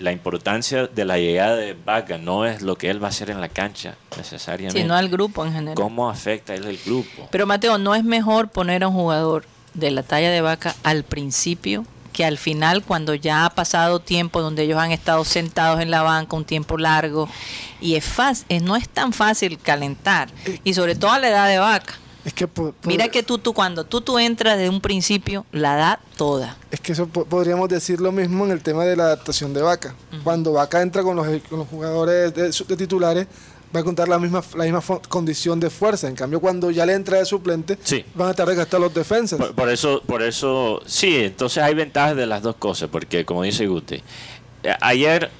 C: la importancia de la llegada de Vaca no es lo que él va a hacer en la cancha necesariamente,
B: Sino al grupo en general.
C: cómo afecta él el grupo.
B: Pero Mateo, ¿no es mejor poner a un jugador de la talla de Vaca al principio que al final cuando ya ha pasado tiempo donde ellos han estado sentados en la banca un tiempo largo y es fácil, no es tan fácil calentar y sobre todo a la edad de Vaca.
D: Es que,
B: Mira que tú, tú cuando tú, tú entras desde un principio, la da toda.
D: Es que eso po- podríamos decir lo mismo en el tema de la adaptación de Vaca. Cuando Vaca entra con los, con los jugadores de, de titulares, va a contar la misma, la misma condición de fuerza. En cambio, cuando ya le entra de suplente,
C: Sí.
D: van a estar desgastados los defensas.
C: Por, por eso, por eso, sí, entonces hay ventajas de las dos cosas, porque como dice Guti, eh, ayer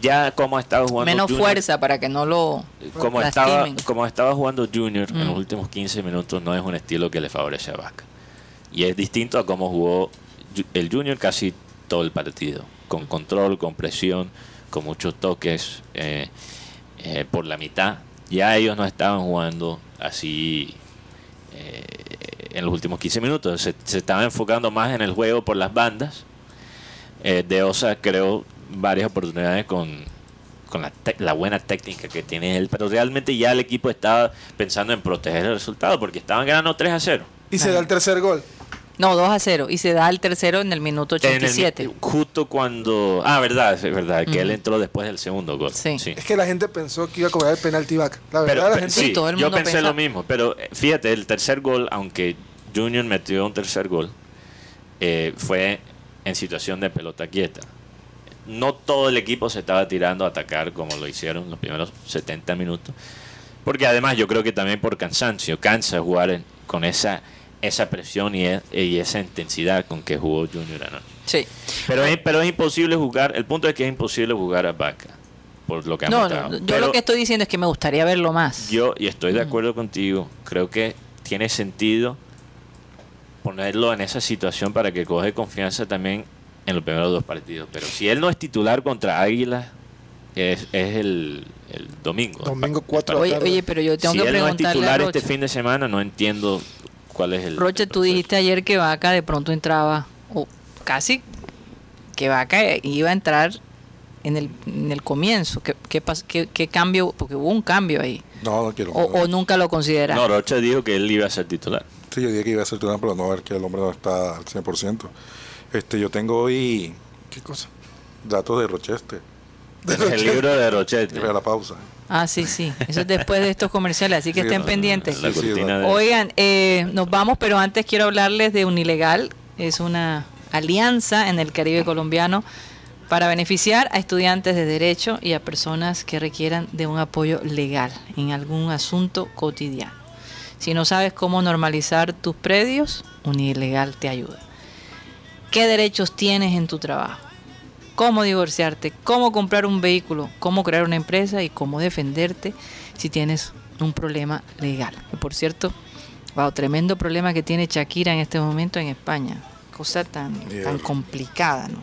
C: ya como estaba jugando
B: Menos
C: Junior-
B: fuerza para que no lo
C: como estaba, como estaba jugando Junior en
B: Mm.
C: los últimos 15 minutos, no es un estilo que le favorece a Vaca. Y es distinto a cómo jugó Ju- el Junior casi todo el partido, con control, con presión, con muchos toques eh, eh, por la mitad. Ya ellos no estaban jugando así eh, en los últimos 15 minutos, se, se estaban enfocando más en el juego por las bandas. Eh, de Osa creó varias oportunidades con, con la, la buena técnica que tiene él, pero realmente ya el equipo estaba pensando en proteger el resultado porque estaban ganando 3 a 0.
D: y se da el tercer gol.
B: No, 2 a 0. Y se da el tercero en el minuto
C: En el mi-
B: 87.
C: justo cuando. Ah, verdad, es verdad, que él entró después del segundo gol.
B: Sí.
D: Es que la gente pensó que iba a cobrar el penalti Vaca. La
C: Pero,
D: verdad, la gente...
B: Sí,
C: sí,
B: todo el
C: yo pensé
B: pensa-
C: lo mismo, pero eh, fíjate, el tercer gol, aunque Junior metió un tercer gol, eh, fue en situación de pelota quieta. No todo el equipo se estaba tirando a atacar como lo hicieron los primeros 70 minutos, porque además yo creo que también por cansancio, cansa jugar en- con esa, esa presión y, e- y esa intensidad con que jugó Junior anoche.
B: Sí.
C: Pero es, pero es imposible jugar, el punto es que es imposible jugar a Vaca, por lo que ha
B: No, yo
C: Pero-
B: lo que estoy diciendo es que me gustaría verlo más.
C: yo, y estoy de acuerdo contigo, creo que tiene sentido ponerlo en esa situación para que coge confianza también en los primeros dos partidos. Pero si él no es titular contra Águila, es, es el, el domingo.
D: Domingo cuatro de la
B: Oye,
D: tarde.
B: oye, pero yo tengo
C: si
B: que
C: él no es
B: a
C: titular este fin de semana, no entiendo cuál es el.
B: Roche,
C: el
B: tú dijiste ayer que Vaca de pronto entraba, o casi que Vaca iba a entrar en el, en el comienzo. ¿Qué, qué, pas- qué- qué cambio? Porque hubo un cambio ahí.
E: No, no quiero.
B: O, o nunca lo consideraron.
C: No, Rocha dijo que él iba a ser titular.
E: Sí, yo dije que iba a ser titular, pero no, a ver que el hombre no está al 100%. Este, yo tengo hoy
D: ¿Qué cosa?
E: datos de Rochester.
C: el libro de
E: a la pausa.
B: Ah, sí, sí. Eso es después de estos comerciales, así que
E: Sí,
B: estén
E: no,
B: pendientes.
C: La
E: Sí, sí,
C: cortina de-
B: Oigan, eh, nos vamos, pero antes quiero hablarles de Unilegal. Es una alianza en el Caribe colombiano para beneficiar a estudiantes de derecho y a personas que requieran de un apoyo legal en algún asunto cotidiano. Si no sabes cómo normalizar tus predios, Unilegal te ayuda. ¿Qué derechos tienes en tu trabajo? cómo divorciarte, cómo comprar un vehículo, cómo crear una empresa y cómo defenderte si tienes un problema legal. Que por cierto, wow, tremendo problema que tiene Shakira en este momento en España. Cosa tan, tan complicada, ¿no?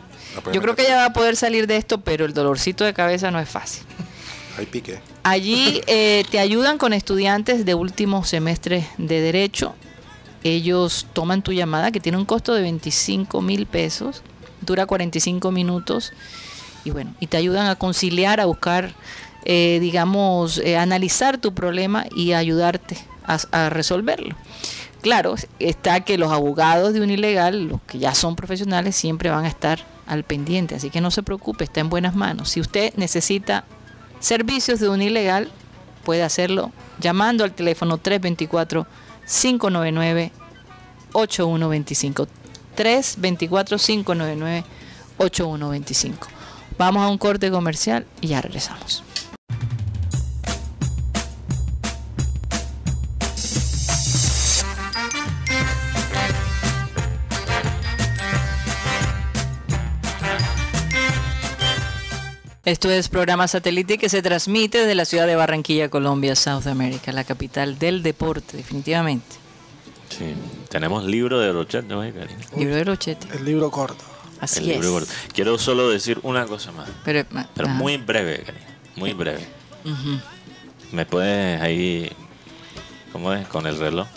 B: Yo creo que ella va a poder salir de esto, pero el dolorcito de cabeza no es fácil.
E: Ahí pique.
B: Allí eh, te ayudan con estudiantes de último semestre de Derecho. Ellos toman tu llamada, que tiene un costo de 25 mil pesos, dura 45 minutos, y bueno, y te ayudan a conciliar, a buscar, eh, digamos, eh, analizar tu problema y ayudarte a, a resolverlo. Claro, está que los abogados de un ilegal, los que ya son profesionales, siempre van a estar al pendiente, así que no se preocupe, está en buenas manos. Si usted necesita servicios de un ilegal, puede hacerlo llamando al teléfono 324-599-8125. 324-599-8125. Vamos a un corte comercial y ya regresamos. Esto es programa satélite que se transmite desde la ciudad de Barranquilla, Colombia, South America, la capital del deporte, definitivamente.
C: Sí. Tenemos libro de Rochette, ¿no, Karina?
B: Libro de Rochete.
D: El libro corto.
B: Así
C: El
B: es.
C: libro gordo. Quiero solo decir una cosa más,
B: Pero, ajá.
C: muy breve, Karina. Muy breve.
B: Ujú.
C: ¿Me puedes ahí, cómo es, con el reloj?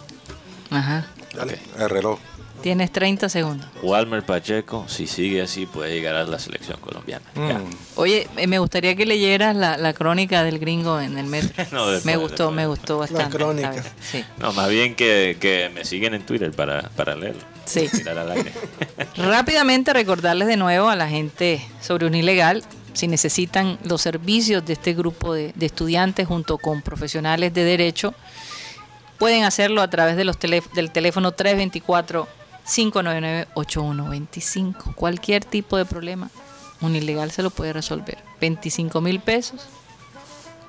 B: Ajá.
E: Dale, el reloj.
B: Tienes 30 segundos.
C: Walmer Pacheco, si sigue así, puede llegar a la selección colombiana.
E: Mm.
B: Oye, eh, me gustaría que leyeras la, la crónica del gringo en el metro.
C: No, después,
B: me gustó,
C: después.
B: me gustó bastante.
D: crónica.
B: ¿sabes? Sí.
C: No, más bien que, que me siguen en Twitter para, para leerlo.
B: Sí.
C: Tirar al aire.
B: Rápidamente recordarles de nuevo a la gente sobre un ilegal, si necesitan los servicios de este grupo de, de estudiantes junto con profesionales de derecho, pueden hacerlo a través de los tele- del teléfono 324-599-8125. Cualquier tipo de problema, un ilegal se lo puede resolver. 25 mil pesos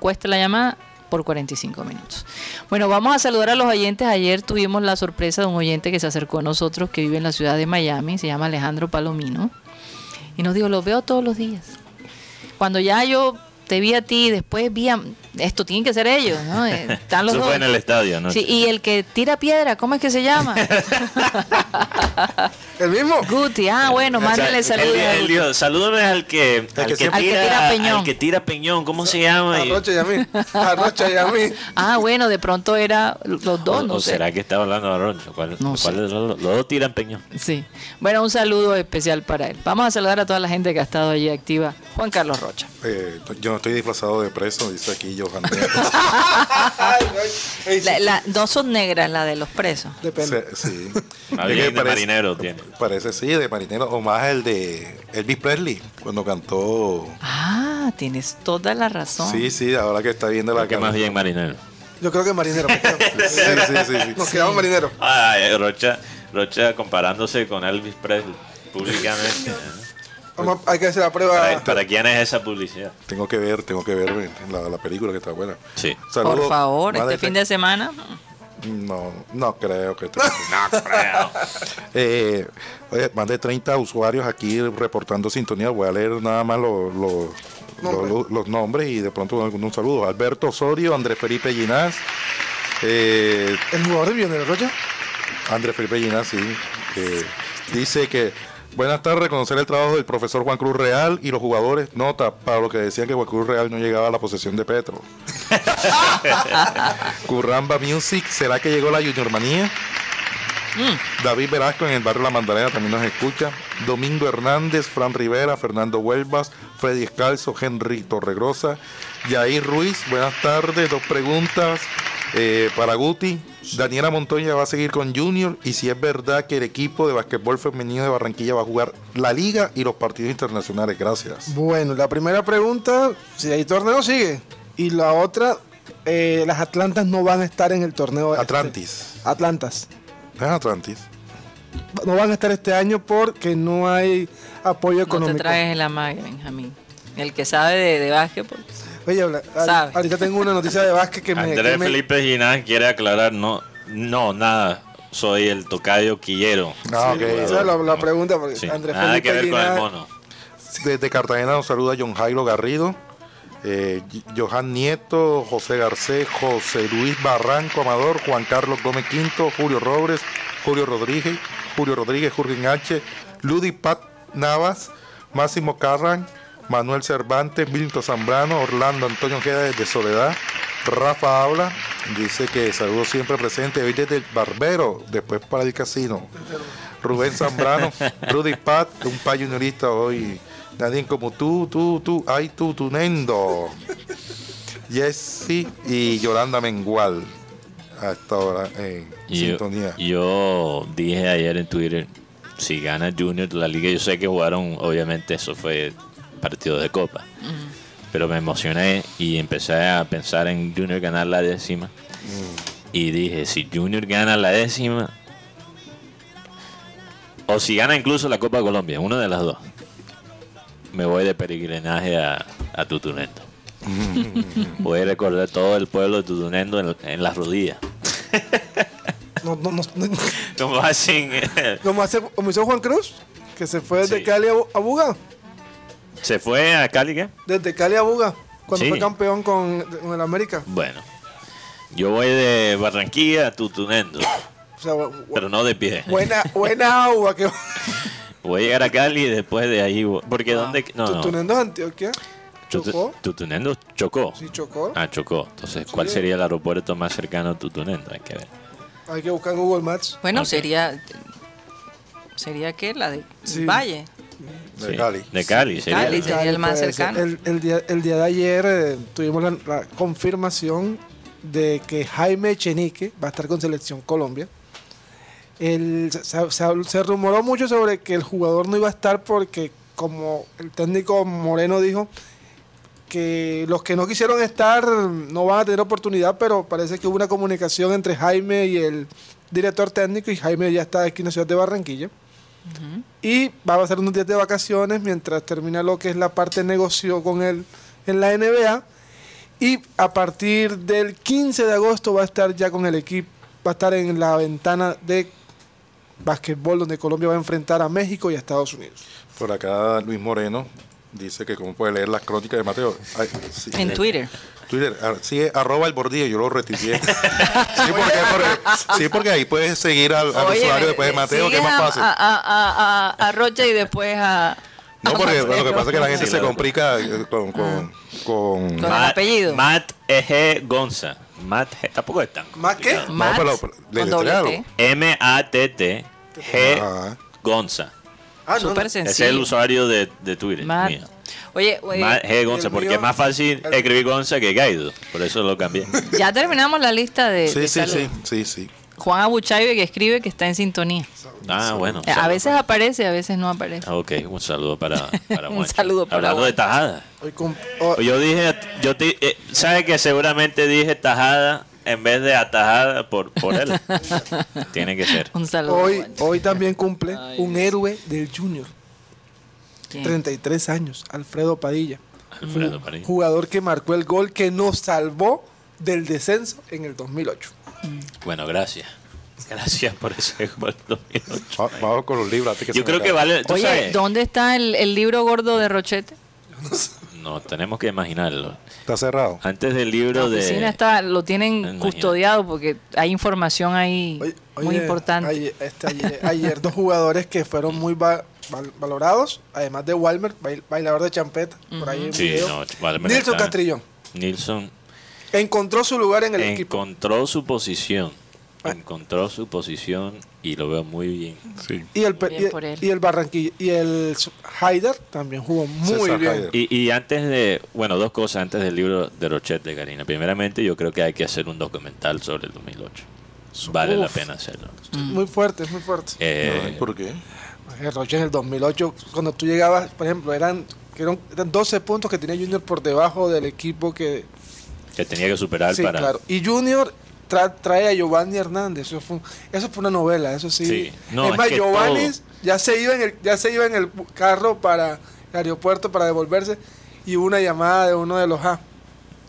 B: cuesta la llamada por 45 minutos. Bueno, vamos a saludar a los oyentes. Ayer tuvimos la sorpresa de un oyente que se acercó a nosotros que vive en la ciudad de Miami, se llama Alejandro Palomino, y nos dijo, los veo todos los días. Cuando ya yo te vi a ti, después vi a... Esto tienen que ser ellos, ¿no? Eh, Están los
C: Eso
B: dos.
C: fue en el estadio, ¿no?
B: Sí, y el que tira piedra, ¿cómo es que se llama?
D: ¿El mismo?
B: Guti, ah, bueno,
C: O sea,
B: mándale saludos.
C: dijo, salúdame al que, al
E: que
C: tira,
B: Al que tira peñón.
C: al que tira peñón, ¿cómo se llama?
D: Arrocha y a mí. Arrocha y a mí.
B: Ah, bueno, de pronto era los dos,
C: o,
B: no
C: o
B: sé.
C: será que estaba hablando de Roncho? ¿Cuál,
B: No
C: cuál
B: sé.
C: de los, los dos tiran peñón?
B: Sí. Bueno, un saludo especial para él. Vamos a saludar a toda la gente que ha estado allí activa. Juan Carlos Rocha.
E: Eh, yo no estoy disfrazado de preso, dice aquí Johan.
D: Ay,
B: La- la- no son negras las de los presos.
D: Depende.
E: Se- sí.
C: Más
E: que
C: bien de
E: parece-
C: marinero tiene.
E: Parece sí, de marinero. O más el de Elvis Presley, cuando cantó.
B: Ah, tienes toda la razón.
E: Sí, sí, ahora que está viendo la
C: ¿Qué más bien marinero?
D: Yo creo que marinero. me quedo.
E: Sí, sí, sí, sí.
D: Nos quedamos marineros.
C: Ay, Rocha, Rocha comparándose con Elvis Presley públicamente.
D: Vamos, hay que hacer la prueba.
C: ¿Para, para quién es esa publicidad?
E: Tengo que ver, tengo que ver la, la película que está buena.
C: Sí.
E: Saludos,
B: Por favor, este fin de semana.
E: No, no creo que esté-
C: No creo.
E: Eh, oye, más de 30 usuarios aquí reportando sintonía. Voy a leer nada más los, los,
D: Nombres.
E: los- los nombres y de pronto algún saludo. Alberto Osorio, Andrés Felipe Ginás, eh,
D: El jugador de Millonero Rocha.
E: Andrés Felipe Ginás, sí. eh, dice que buenas tardes, reconocer el trabajo del profesor Juan Cruz Real y los jugadores. Nota para los que decían que Juan Cruz Real no llegaba a la posesión de Petro. Curramba Music, ¿será que llegó la Junior Manía? David Velasco en el barrio La Magdalena también nos escucha. Domingo Hernández, Fran Rivera, Fernando Huelvas, Freddy Escalzo, Henry Torregrosa, Yair Ruiz, buenas tardes. Dos preguntas eh, para Guti. Daniela Montoya va a seguir con Junior y si es verdad que el equipo de basquetbol femenino de Barranquilla va a jugar la liga y los partidos internacionales. Gracias.
D: Bueno, la primera pregunta, si hay torneo, sigue. Y la otra, eh, las Atlantas no van a estar en el torneo. este.
E: Atlantis.
D: Atlantas.
E: ¿Es Atlantis?
D: No van a estar este año porque no hay apoyo
B: No te
D: económico.
B: traes el amague, Benjamín. El que sabe de, de básquetbol.
D: Oye, habla- ahor-
B: Sabe.
D: ahorita tengo una noticia de básquet que me...
C: Andrés
D: que me-
C: Felipe Ginás quiere aclarar, no, no, nada. Soy el tocayo quillero.
E: Ah,
D: Sí,
E: ok.
D: esa es la, la pregunta, porque
C: Sí,
D: Andrés
C: nada
D: Felipe
C: que ver con el mono.
E: Desde Cartagena nos saluda John Jairo Garrido, eh, Y- Johan Nieto, José Garcés, José Luis Barranco Amador, Juan Carlos Gómez Quinto, Julio Robles, Julio Rodríguez, Julio Rodríguez, Jurgen H, Ludi Pat Navas, Máximo Carran, Manuel Cervantes, Milton Zambrano, Orlando Antonio Ojeda desde Soledad, Rafa habla, dice que saludo siempre presente, hoy desde el Barbero, después para el casino. Rubén Zambrano, Rudy Pat, un payo juniorista hoy. Nadie como tú, tú, tú, ay, tú, tú, Nendo. Jesse y Yolanda Mengual. A esta hora en
C: Yo,
E: sintonía.
C: yo dije ayer en Twitter, si gana Junior la liga, yo sé que jugaron, obviamente eso fue partido de copa, pero me emocioné y empecé a pensar en Junior ganar la décima. Y dije, si Junior gana la décima, o si gana incluso la Copa Colombia, una de las dos, me voy de peregrinaje a, a Tutunendo. voy a recordar todo el pueblo de Tutunendo en, en las rodillas.
D: No, no, no, no-
C: Como hacen.
D: como, hace, como hizo Juan Cruz, que se fue desde
C: Sí.
D: Cali a Buga.
C: ¿Se fue a Cali qué?
D: Desde Cali a Buga, cuando
C: Sí.
D: fue campeón con, con el América.
C: Bueno, yo voy de Barranquilla a Tutunendo,
D: O sea,
C: pero no de pie.
D: buena, buena agua que
C: Voy a llegar a Cali y después de ahí. Porque dónde. No, no.
D: Tutunendo es Antioquia. Chocó.
C: Tutunendo chocó.
D: Sí, chocó.
C: Ah, chocó. Entonces, ¿cuál
D: Sí.
C: sería el aeropuerto más cercano a Tutunendo? Hay que ver.
D: Hay que buscar Google Maps.
B: Bueno, sería. ¿Sería qué? La de
D: Sí.
B: Valle.
E: De
C: Sí,
E: Cali.
C: De Cali, sería.
B: Cali,
C: ¿no?
B: sería el más cercano.
D: El, el día, el día de ayer eh, tuvimos la, la confirmación de que Jaime Chenique va a estar con Selección Colombia. El- se, se- se rumoró mucho sobre que el jugador no iba a estar porque, como el técnico Moreno dijo, que los que no quisieron estar no van a tener oportunidad, pero parece que hubo una comunicación entre Jaime y el director técnico y Jaime ya está aquí en la ciudad de Barranquilla. Y va a pasar unos días de vacaciones mientras termina lo que es la parte de negocio con él en la NBA. Y a partir del 15 de agosto va a estar ya con el equipo, va a estar en la ventana de básquetbol donde Colombia va a enfrentar a México y a Estados Unidos.
E: Por acá Luis Moreno dice que cómo puede leer las crónicas de Mateo. Ay, sí.
B: En Twitter.
E: Twitter, ah, sí, arroba el bordillo, yo lo retuiteé. sí, porque, porque- sí, porque ahí puedes seguir al, al
B: Oye,
E: usuario después de
B: eh,
E: Mateo, que es más
B: a-
E: fácil.
B: A, a, a, a- a Rocha y después a.
E: No,
B: a
E: porque lo que pasa es que la gente
C: Sí,
E: se complica eh, con, con, con-
B: Con- el apellido.
C: Matt G. Gonza. Matt G. Tampoco es tan
D: ¿Más qué?
B: Matt
E: pero- pero
B: con
E: deletréalo.
B: doble T.
C: M-A-T-T G.
E: Ajá.
C: Gonza.
D: Ah, no,
B: Súper
D: no.
C: Ese es el usuario de, de Twitter.
B: Matt.
C: mío.
B: Oye, oye,
C: Matt G. Gonza, porque
D: mío-
C: es más fácil
D: el-
C: escribir Gonza que Gaido. Por eso lo cambié.
B: ya terminamos la lista de.
E: Sí,
B: de
E: sí, sí, sí, sí.
B: Juan Abuchaibe que escribe que está en sintonía.
C: Ah, bueno.
B: Eh, A veces aparece, a veces no aparece.
C: Ah, Ok, un saludo para, para
B: Un
C: Juancho.
B: saludo para
C: Hablando de
B: Juancho.
C: tajada.
D: Hoy cum- oh,
C: Yo dije, yo te, eh, ¿sabe que seguramente dije tajada en vez de atajada por, por él? Tiene que ser.
B: Un saludo.
D: hoy, también cumple
B: Ay,
D: un héroe del Junior,
B: ¿Quién?
D: 33 años, Alfredo Padilla.
C: Alfredo París.
D: Jugador que marcó el gol que nos salvó del descenso en el 2008.
C: Bueno, gracias. Gracias por ese gol 2008.
E: Va- Vamos con los libros.
C: Yo creo que vale. ¿tú
B: Oye,
C: sabes?
B: ¿dónde está el, el libro gordo de Rochete?
C: No, tenemos que imaginarlo.
E: Está cerrado.
C: Antes del
B: La
C: libro
B: oficina
C: de.
B: está, lo tienen
C: Imagínate.
B: custodiado porque hay información ahí
D: Oye,
B: muy
D: oye,
B: importante.
D: Ayer, este, ayer- ayer dos jugadores que fueron muy va- val- valorados, además de Walmer, bail- bailador de champeta, por ahí en
C: Sí,
D: video.
C: no,
D: Nilson
C: está-
D: Castrillón
C: Nilsson
D: encontró su lugar en el equipo.
C: encontró su posición.
D: Ah.
C: Encontró su posición y lo veo muy bien.
E: Sí.
D: Y el,
B: Bien
D: y,
B: por él.
D: y el Barranquilla y el Haider también jugó muy
E: César
D: bien.
C: Y, y antes de, bueno, dos cosas antes del libro de Rochet de Karina. Primeramente, yo creo que hay que hacer un documental sobre el 2008. Vale la
D: Uf.
C: pena hacerlo.
D: Muy fuerte, muy fuerte.
C: Eh,
E: Ay, ¿Por qué?
D: El Roche en el 2008, cuando tú llegabas, por ejemplo, eran, que eran, eran 12 puntos que tenía Junior por debajo del equipo que...
C: que tenía que superar
D: Sí,
C: para...
D: claro. Y Junior tra- trae a Giovanni Hernández. Eso fue, eso fue una novela, eso sí.
C: Sí. No,
D: es
C: es
D: más,
C: que
D: Giovanni
C: todo-
D: ya se, iba en el, ya se iba en el carro para el aeropuerto para devolverse y hubo una llamada de uno de los A.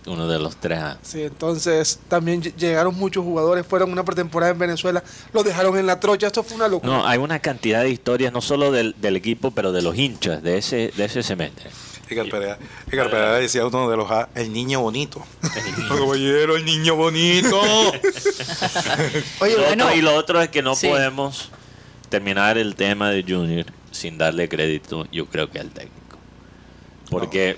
C: Uno de los tres. A.
D: Sí, entonces también ll- llegaron muchos jugadores, fueron una pretemporada en Venezuela, los dejaron en la trocha, esto fue una locura.
C: No, hay una cantidad de historias, no solo del, del equipo, pero de los hinchas de ese, de ese semestre.
E: Edgar Pereira, Edgar Pereira decía uno de los A, el niño bonito. Caballero, el niño bonito.
D: Oye,
C: Lo
B: bueno,
C: otro- y lo otro es que no
B: sí.
C: podemos terminar el tema de Junior sin darle crédito, yo creo que al técnico. Porque,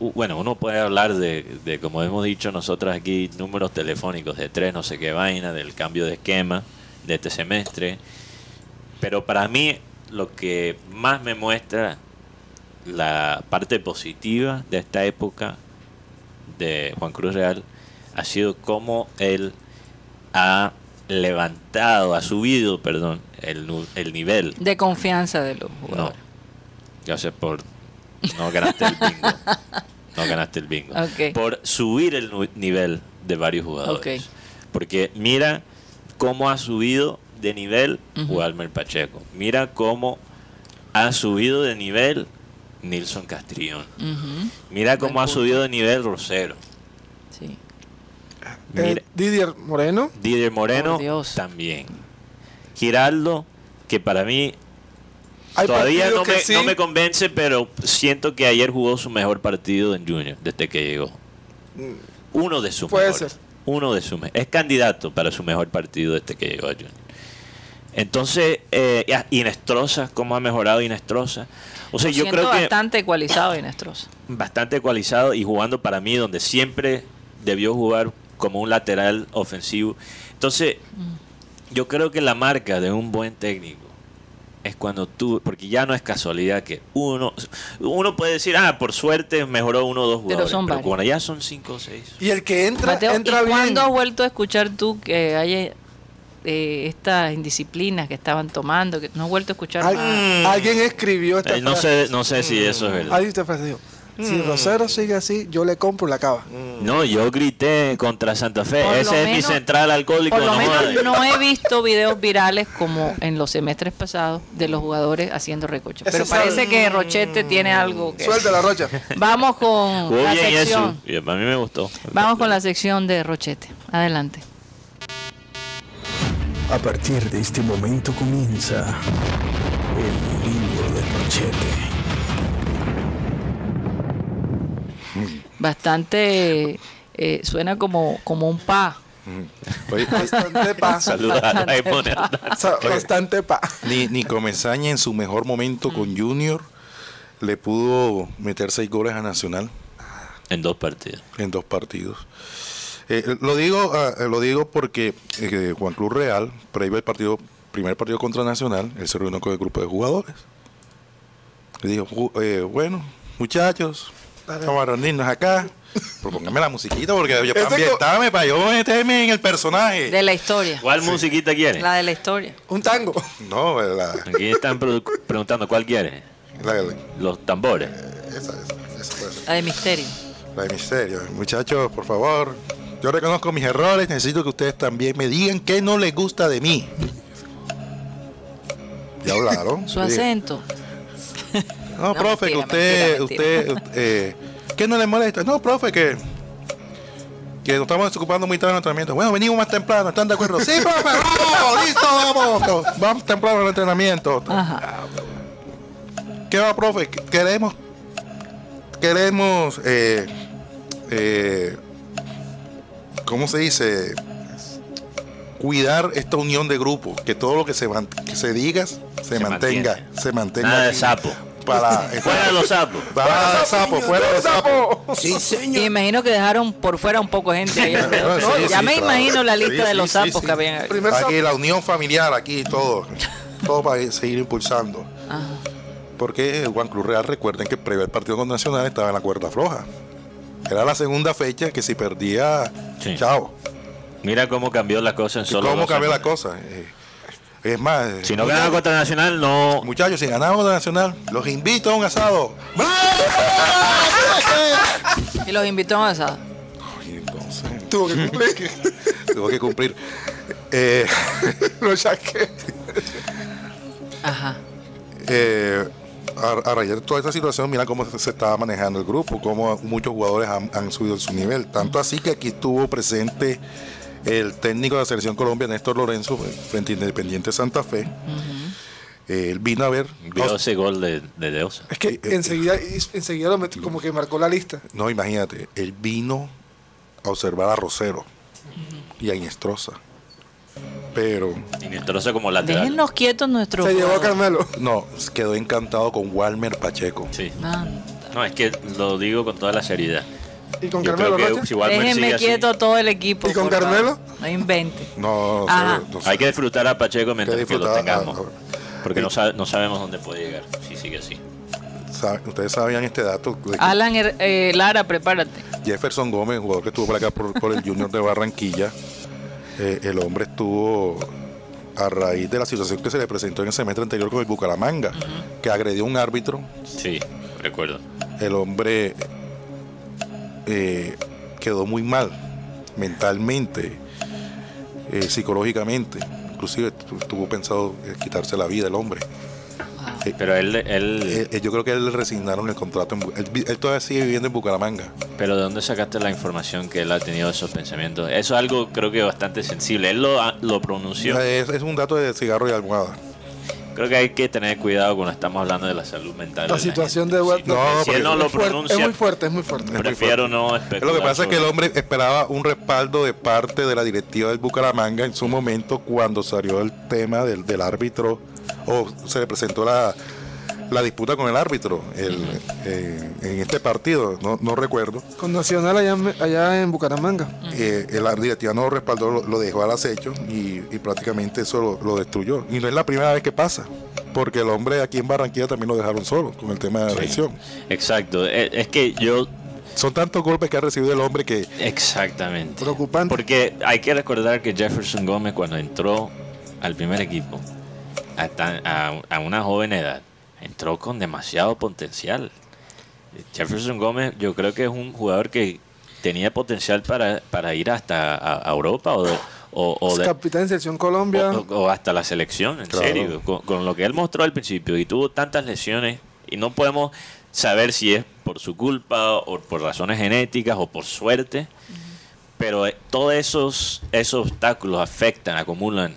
C: bueno, uno puede hablar de, de, como hemos dicho nosotros aquí, números telefónicos de tres, no sé qué vaina, del cambio de esquema de este semestre. Pero para mí, lo que más me muestra la parte positiva de esta época de Juan Cruz Real ha sido cómo él ha levantado, ha subido, perdón, el, el nivel.
B: De confianza de los
C: No,
B: jugadores.
C: gracias por no ganaste el bingo. No ganaste el bingo. Por subir el nivel de varios jugadores. Porque mira cómo ha subido de nivel
B: Ujú.
C: Walmer Pacheco. Mira cómo ha subido de nivel Nilson Castrillón. Mira cómo
B: Buen
C: ha
B: punto.
C: subido de nivel Rosero.
B: sí.
D: eh, Didier Moreno,
C: Didier Moreno también. Giraldo, que para mí todavía no me,
D: sí,
C: no me convence, pero siento que ayer jugó su mejor partido en Junior desde que llegó. Uno de sus
D: Puede
C: mejores.
D: ser.
C: Uno de sus Es candidato para su mejor partido desde que llegó a Junior. Entonces, eh, Inestrosa, ¿cómo ha mejorado Inestrosa? O sea,
B: Lo
C: yo creo que
B: bastante ecualizado y Nestrosa.
C: bastante ecualizado y jugando para mí donde siempre debió jugar como un lateral ofensivo. Entonces, yo creo que la marca de un buen técnico es cuando tú, porque ya no es casualidad que uno, uno puede decir, ah, por suerte mejoró uno o dos jugadores,
B: son
C: pero cuando ya son cinco o seis.
D: y el que entra,
B: Mateo,
D: entra
B: ¿y
D: bien.
B: cuándo has vuelto a escuchar tú que haya eh, estas indisciplinas que estaban tomando? que No has vuelto a escuchar
D: Al-
B: más?
D: Alguien escribió esta
C: Eh, no
D: frase.
C: sé, no sé si eso es verdad.
D: Alguien dijo, Si Rosero sigue así, yo le compro la cava.
C: No, yo grité contra Santa Fe.
B: Por
C: Ese es mi central alcohólico.
B: Por lo
C: no
B: menos no he visto videos virales como en los semestres pasados de los jugadores haciendo recocho.
D: Ese
B: Pero
D: sabe.
B: parece que Rochete tiene algo que...
D: Suelta la rocha.
B: Vamos con
C: Jugó
B: la
C: bien eso.
B: sección.
C: Y a mí me gustó.
B: Vamos con la sección de Rochete. Adelante.
F: A partir de este momento comienza el libro de Rochete.
B: Bastante... eh, suena como, como un pa.
E: Oye,
D: Bastante pa.
B: Bastante pa.
D: Bastante pa.
E: ni, ni Comesaña en su mejor momento con Junior le pudo meter seis goles a Nacional
C: En dos partidos.
E: en dos partidos. Eh, lo digo ah, eh, lo digo porque eh, Juan Cruz Real, previo al partido, primer partido contra Nacional, él se reunió con el grupo de jugadores. Le dijo, "Ju- eh, bueno, muchachos, vamos a reunirnos acá. Propóngame la musiquita porque yo para ambientarme, para yo meterme en el personaje.
B: De la historia.
C: ¿Cuál musiquita quiere?
B: La de la historia.
D: Un tango.
E: No, la,
C: Aquí están preguntando cuál quiere.
E: la- la-
C: Los tambores.
E: esa, esa, esa puede ser.
B: La de misterio.
E: La de misterio. Muchachos, por favor, yo reconozco mis errores, necesito que ustedes también me digan qué no les gusta de mí. Ya hablaron.
B: Su acento.
E: No,
B: No,
E: profe, que
B: mentira,
E: usted,
B: mentira,
E: usted, eh, ¿qué no le molesta? No, profe, que que nos estamos desocupando muy tarde en el entrenamiento. Bueno, venimos más temprano, ¿están de acuerdo? Sí, profe, vamos, listo, vamos, vamos temprano al entrenamiento.
B: Ajá.
E: ¿Qué va, profe? Queremos, queremos, eh, eh, ¿cómo se dice? Cuidar esta unión de grupo, que todo lo que se, que se diga se,
C: Se
E: mantenga,
C: mantiene.
E: se mantenga.
C: Nada de sapo.
E: Para,
C: Fuera los sapos.
E: Fuera de sapo, fuera de sapo.
F: Sí,
B: Y
F: señor.
B: me imagino que dejaron por fuera un poco de gente ahí.
E: Sí,
B: ya
E: sí,
B: me
E: claro.
B: imagino la lista
E: Sí,
B: de los
E: sí, sí,
B: sapos
E: sí.
B: que habían
E: Aquí la unión familiar, aquí todo, todo para seguir impulsando.
B: Ajá.
E: Porque el Juan Cruz Real, recuerden que previo al partido con Nacional estaba en la cuerda floja. Era la segunda fecha que si perdía,
C: Sí.
E: chao.
C: Mira cómo cambió la cosa en
E: ¿Y
C: solo
E: ¿Cómo cambió la cosa? Eh, es más,
C: Si no gana contra Nacional, no.
E: muchachos, si ganamos contra Nacional, los invito a un asado.
B: Y los invitó a un asado.
E: Y entonces,
D: Tuvo que cumplir.
E: tuvo que cumplir. Eh,
D: Lo saqué.
B: Ajá.
E: eh, a, a raíz de toda esta situación, mira cómo se, se estaba manejando el grupo, cómo muchos jugadores han, han subido su nivel. Tanto así que aquí estuvo presente el técnico de la selección Colombia, Néstor Lorenzo, frente a Independiente Santa Fe. Eh, él vino a ver.
C: Vio ese gol de, de Deosa.
D: Es que
E: Eh, eh,
D: enseguida, enseguida lo metió, como que marcó la lista.
E: No, imagínate, él vino a observar a Rosero y a Inestrosa. Pero
C: Y Nestrosa como lateral.
B: Déjennos quietos nuestros.
D: Se llevó a. Carmelo.
E: no, quedó encantado con Walmer Pacheco.
C: Sí.
B: Anda.
C: No, es que lo digo con toda la seriedad.
D: Y con
C: Yo
D: Carmelo,
C: creo que
D: Rocha.
C: si Walmer sigue
B: Déjenme
C: así,
B: quieto todo el equipo.
D: ¿Y con
B: por favor.
D: Carmelo?
B: No invente.
E: No, no
B: Ajá.
E: sé, no sé.
C: hay que disfrutar a Pacheco mientras
E: que
C: que lo tengamos.
E: ah,
C: Porque no, sabe- no sabemos dónde puede llegar si sigue así.
E: Ustedes sabían este dato de que
B: Alan Her- eh, Lara, prepárate.
E: Jefferson Gómez, jugador que estuvo por acá por, por el Junior de Barranquilla, eh, el hombre estuvo a raíz de la situación que se le presentó en el semestre anterior con el Bucaramanga, que agredió a un árbitro.
C: Sí, recuerdo.
E: El hombre eh, quedó muy mal mentalmente, eh, psicológicamente. Inclusive tu- tuvo pensado eh, quitarse la vida el hombre. Eh,
C: Pero él, él,
E: eh, yo creo que él le resignaron el contrato. en él, él todavía sigue viviendo en Bucaramanga.
C: pero ¿de dónde sacaste la información que él ha tenido esos pensamientos? Eso es algo creo que bastante sensible. Él lo, lo pronunció.
E: Es, es un dato de cigarro y almohada.
C: Creo que hay que tener cuidado cuando estamos hablando de la salud mental. de
D: La situación
C: gente.
D: de Web.
E: No,
C: Si él no
E: porque-
C: lo
D: fuerte,
C: pronuncia,
D: es muy fuerte, es muy fuerte.
C: prefiero no especular.
E: Lo que pasa es que el hombre esperaba un respaldo de parte de la directiva del Bucaramanga en su momento cuando salió el tema del, del árbitro o se le presentó la, la disputa con el árbitro el, eh, en este partido, no, no recuerdo.
D: Con Nacional allá, en- allá en Bucaramanga.
E: Eh, la directiva no lo respaldó, lo, lo dejó al acecho y, y prácticamente eso lo, lo destruyó. Y no es la primera vez que pasa, porque el hombre aquí en Barranquilla también lo dejaron solo con el tema de la lesión.
C: Exacto. Es, es que yo
E: Son tantos golpes que ha recibido el hombre que
C: Exactamente.
D: Preocupante.
C: Porque hay que recordar que Jefferson Gómez cuando entró al primer equipo a, tan- a- a una joven edad, entró con demasiado potencial. Jefferson Gómez, yo creo que es un jugador que tenía potencial para, para ir hasta a, a Europa o, de- o, de-
D: capitán de selección Colombia.
C: o- o hasta la selección, en
E: Claro.
C: serio. Con, con lo que él mostró al principio y tuvo tantas lesiones y no podemos saber si es por su culpa o por razones genéticas o por suerte, pero eh, todos esos, esos obstáculos afectan, acumulan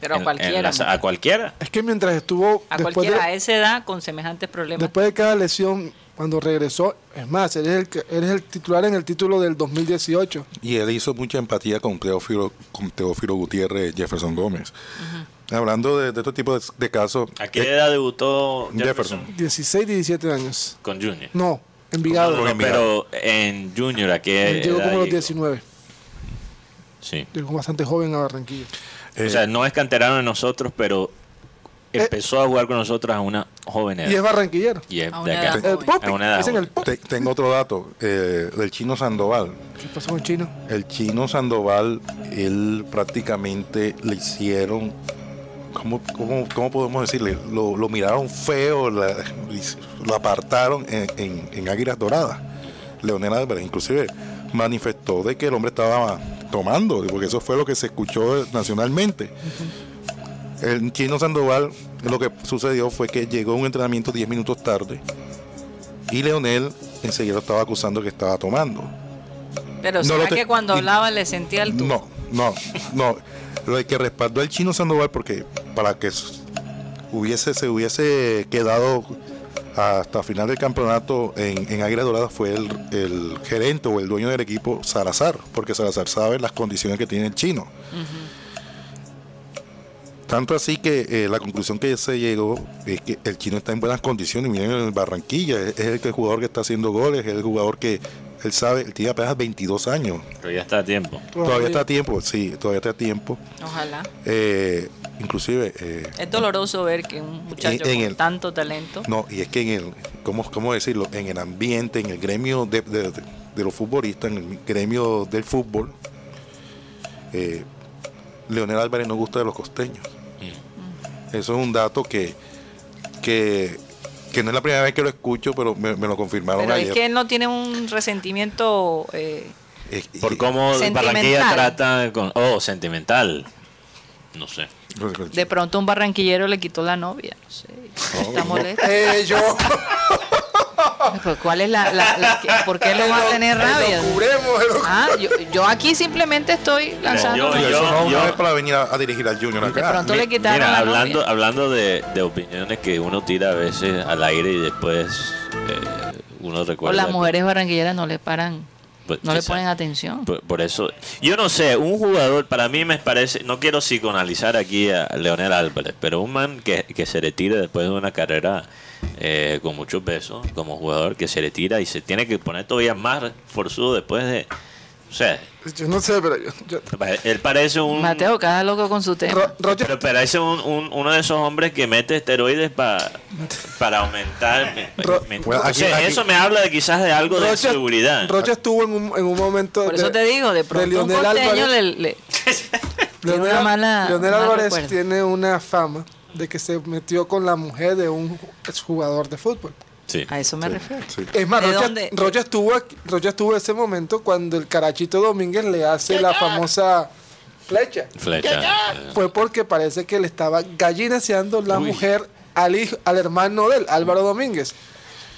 B: Pero a
C: en
B: cualquiera.
C: las- a cualquiera.
D: Es que mientras estuvo
B: a cualquiera a esa edad con semejantes problemas.
D: después de cada lesión, cuando regresó, es más, él es el, que- él es el titular en el título del 2018.
E: Y él hizo mucha empatía con Teófilo, con Teófilo Gutiérrez Jefferson Gómez. Hablando de, de este tipo de, de casos.
C: ¿A qué
E: eh,
C: edad debutó Jefferson?
E: Jefferson.
D: 16, 17 años.
C: Con Junior.
D: No, Envigado.
C: No, pero en Junior, ¿a qué
D: Él llegó como a los
C: llegó?
D: 19.
C: Sí.
D: Llegó bastante joven a Barranquilla.
E: Eh,
C: o sea, no es canterano de nosotros, pero empezó a jugar con nosotros a una joven edad.
D: Y es barranquillero.
C: Y es
B: A
C: de
B: una
C: acá.
D: El
C: A una edad
D: el
C: joven.
D: Popi.
E: te- tengo otro dato eh, del chino Sandoval.
D: ¿Qué pasó con Chino?
E: El chino Sandoval, él prácticamente le hicieron, ¿cómo, cómo, cómo podemos decirle? Lo, lo miraron feo, la- lo apartaron en, en, en Águilas Doradas. Leonel Álvarez inclusive manifestó de que el hombre estaba tomando, porque eso fue lo que se escuchó nacionalmente. El chino Sandoval, lo que sucedió fue que llegó a un entrenamiento 10 minutos tarde y Leonel enseguida lo estaba acusando que estaba tomando.
B: Pero
E: No
B: ¿será
E: te-
B: que cuando hablaba le sentía el tubo?
E: No, no, no. Lo que respaldó al chino Sandoval porque para que hubiese se hubiese quedado hasta final del campeonato en, en Águila Dorada fue el, el gerente o el dueño del equipo Salazar, porque Salazar sabe las condiciones que tiene el chino. Tanto así que eh, la conclusión que se llegó es que el chino está en buenas condiciones. Miren en Barranquilla, es, es el, jugador que está haciendo goles, es el jugador que él sabe, él tiene apenas 22 años.
C: Ya está a tiempo.
E: Todavía está a tiempo, sí, todavía está a tiempo.
B: Ojalá.
E: Eh, inclusive, eh,
B: Es doloroso ver que un muchacho
E: En- en
B: con
E: el-
B: tanto talento
E: no, y es que en el, ¿cómo, cómo decirlo? En el ambiente, en el gremio de, de- de- de los futbolistas, en el gremio del fútbol, eh, Leonel Álvarez no gusta de los costeños. Eso es un dato que, que, que no es la primera vez que lo escucho, pero me, me lo confirmaron
B: Pero
E: ayer.
B: es que él no tiene un resentimiento eh,
C: Por cómo. Barranquilla trata con... Oh, sentimental. No sé.
B: de pronto un barranquillero le quitó la novia no sé está molesto
D: Eh, yo.
B: Pues, ¿cuál es la, la- la- que- por qué lo va a tener rabia
D: Lo cubremos, lo
B: Ah, yo, yo aquí simplemente estoy lanzando
C: yo- yo-
E: no,
C: yo-
E: para venir a, a dirigir al Junior
B: de
E: acá.
B: pronto le quitaron
C: Mira,
B: la
C: hablando,
B: novia.
C: hablando de, de opiniones que uno tira a veces al aire y después eh, uno
B: o
C: recuerda...
B: las mujeres barranquilleras no le paran
C: Pues,
B: no le ponen atención.
C: Por, por eso, yo no sé, un jugador, para mí me parece, no quiero psicoanalizar aquí a Leonel Álvarez, pero un man que, que se retire después de una carrera eh, con muchos pesos, como jugador, que se retira y se tiene que poner todavía más forzudo después de... O sea,
D: Yo no sé, pero yo. yo-
C: él parece un...
B: Mateo cada loco con su tema
D: Ro- Roger,
C: Pero parece un, un- uno de esos hombres que mete esteroides pa- para aumentar. me-
D: Ro-
C: me-
E: Bueno,
C: o
E: aquí-
C: sea,
E: aquí-
C: eso me habla de quizás de algo de seguridad.
D: Rocha estuvo en un, en un momento.
B: por eso
D: de-
B: te digo de pronto un
D: Lionel
B: costeño
D: Álvarez.
B: le, le- tiene
D: Leonel,
B: una mala
D: Leonel
B: mal
D: Álvarez
B: recuerdo.
D: tiene una fama de que se metió con la mujer de un jugador de fútbol.
C: Sí.
B: a eso me
E: Sí,
B: refiero
E: sí.
D: Es más,
B: ¿De
D: Rocha, estuvo, Rocha estuvo en ese momento cuando el Carachito Domínguez le hace la famosa flecha.
C: Flecha. eh,
D: Fue porque parece que le estaba gallinaseando la
C: Uy.
D: mujer al hijo, al hermano de él, Álvaro Domínguez,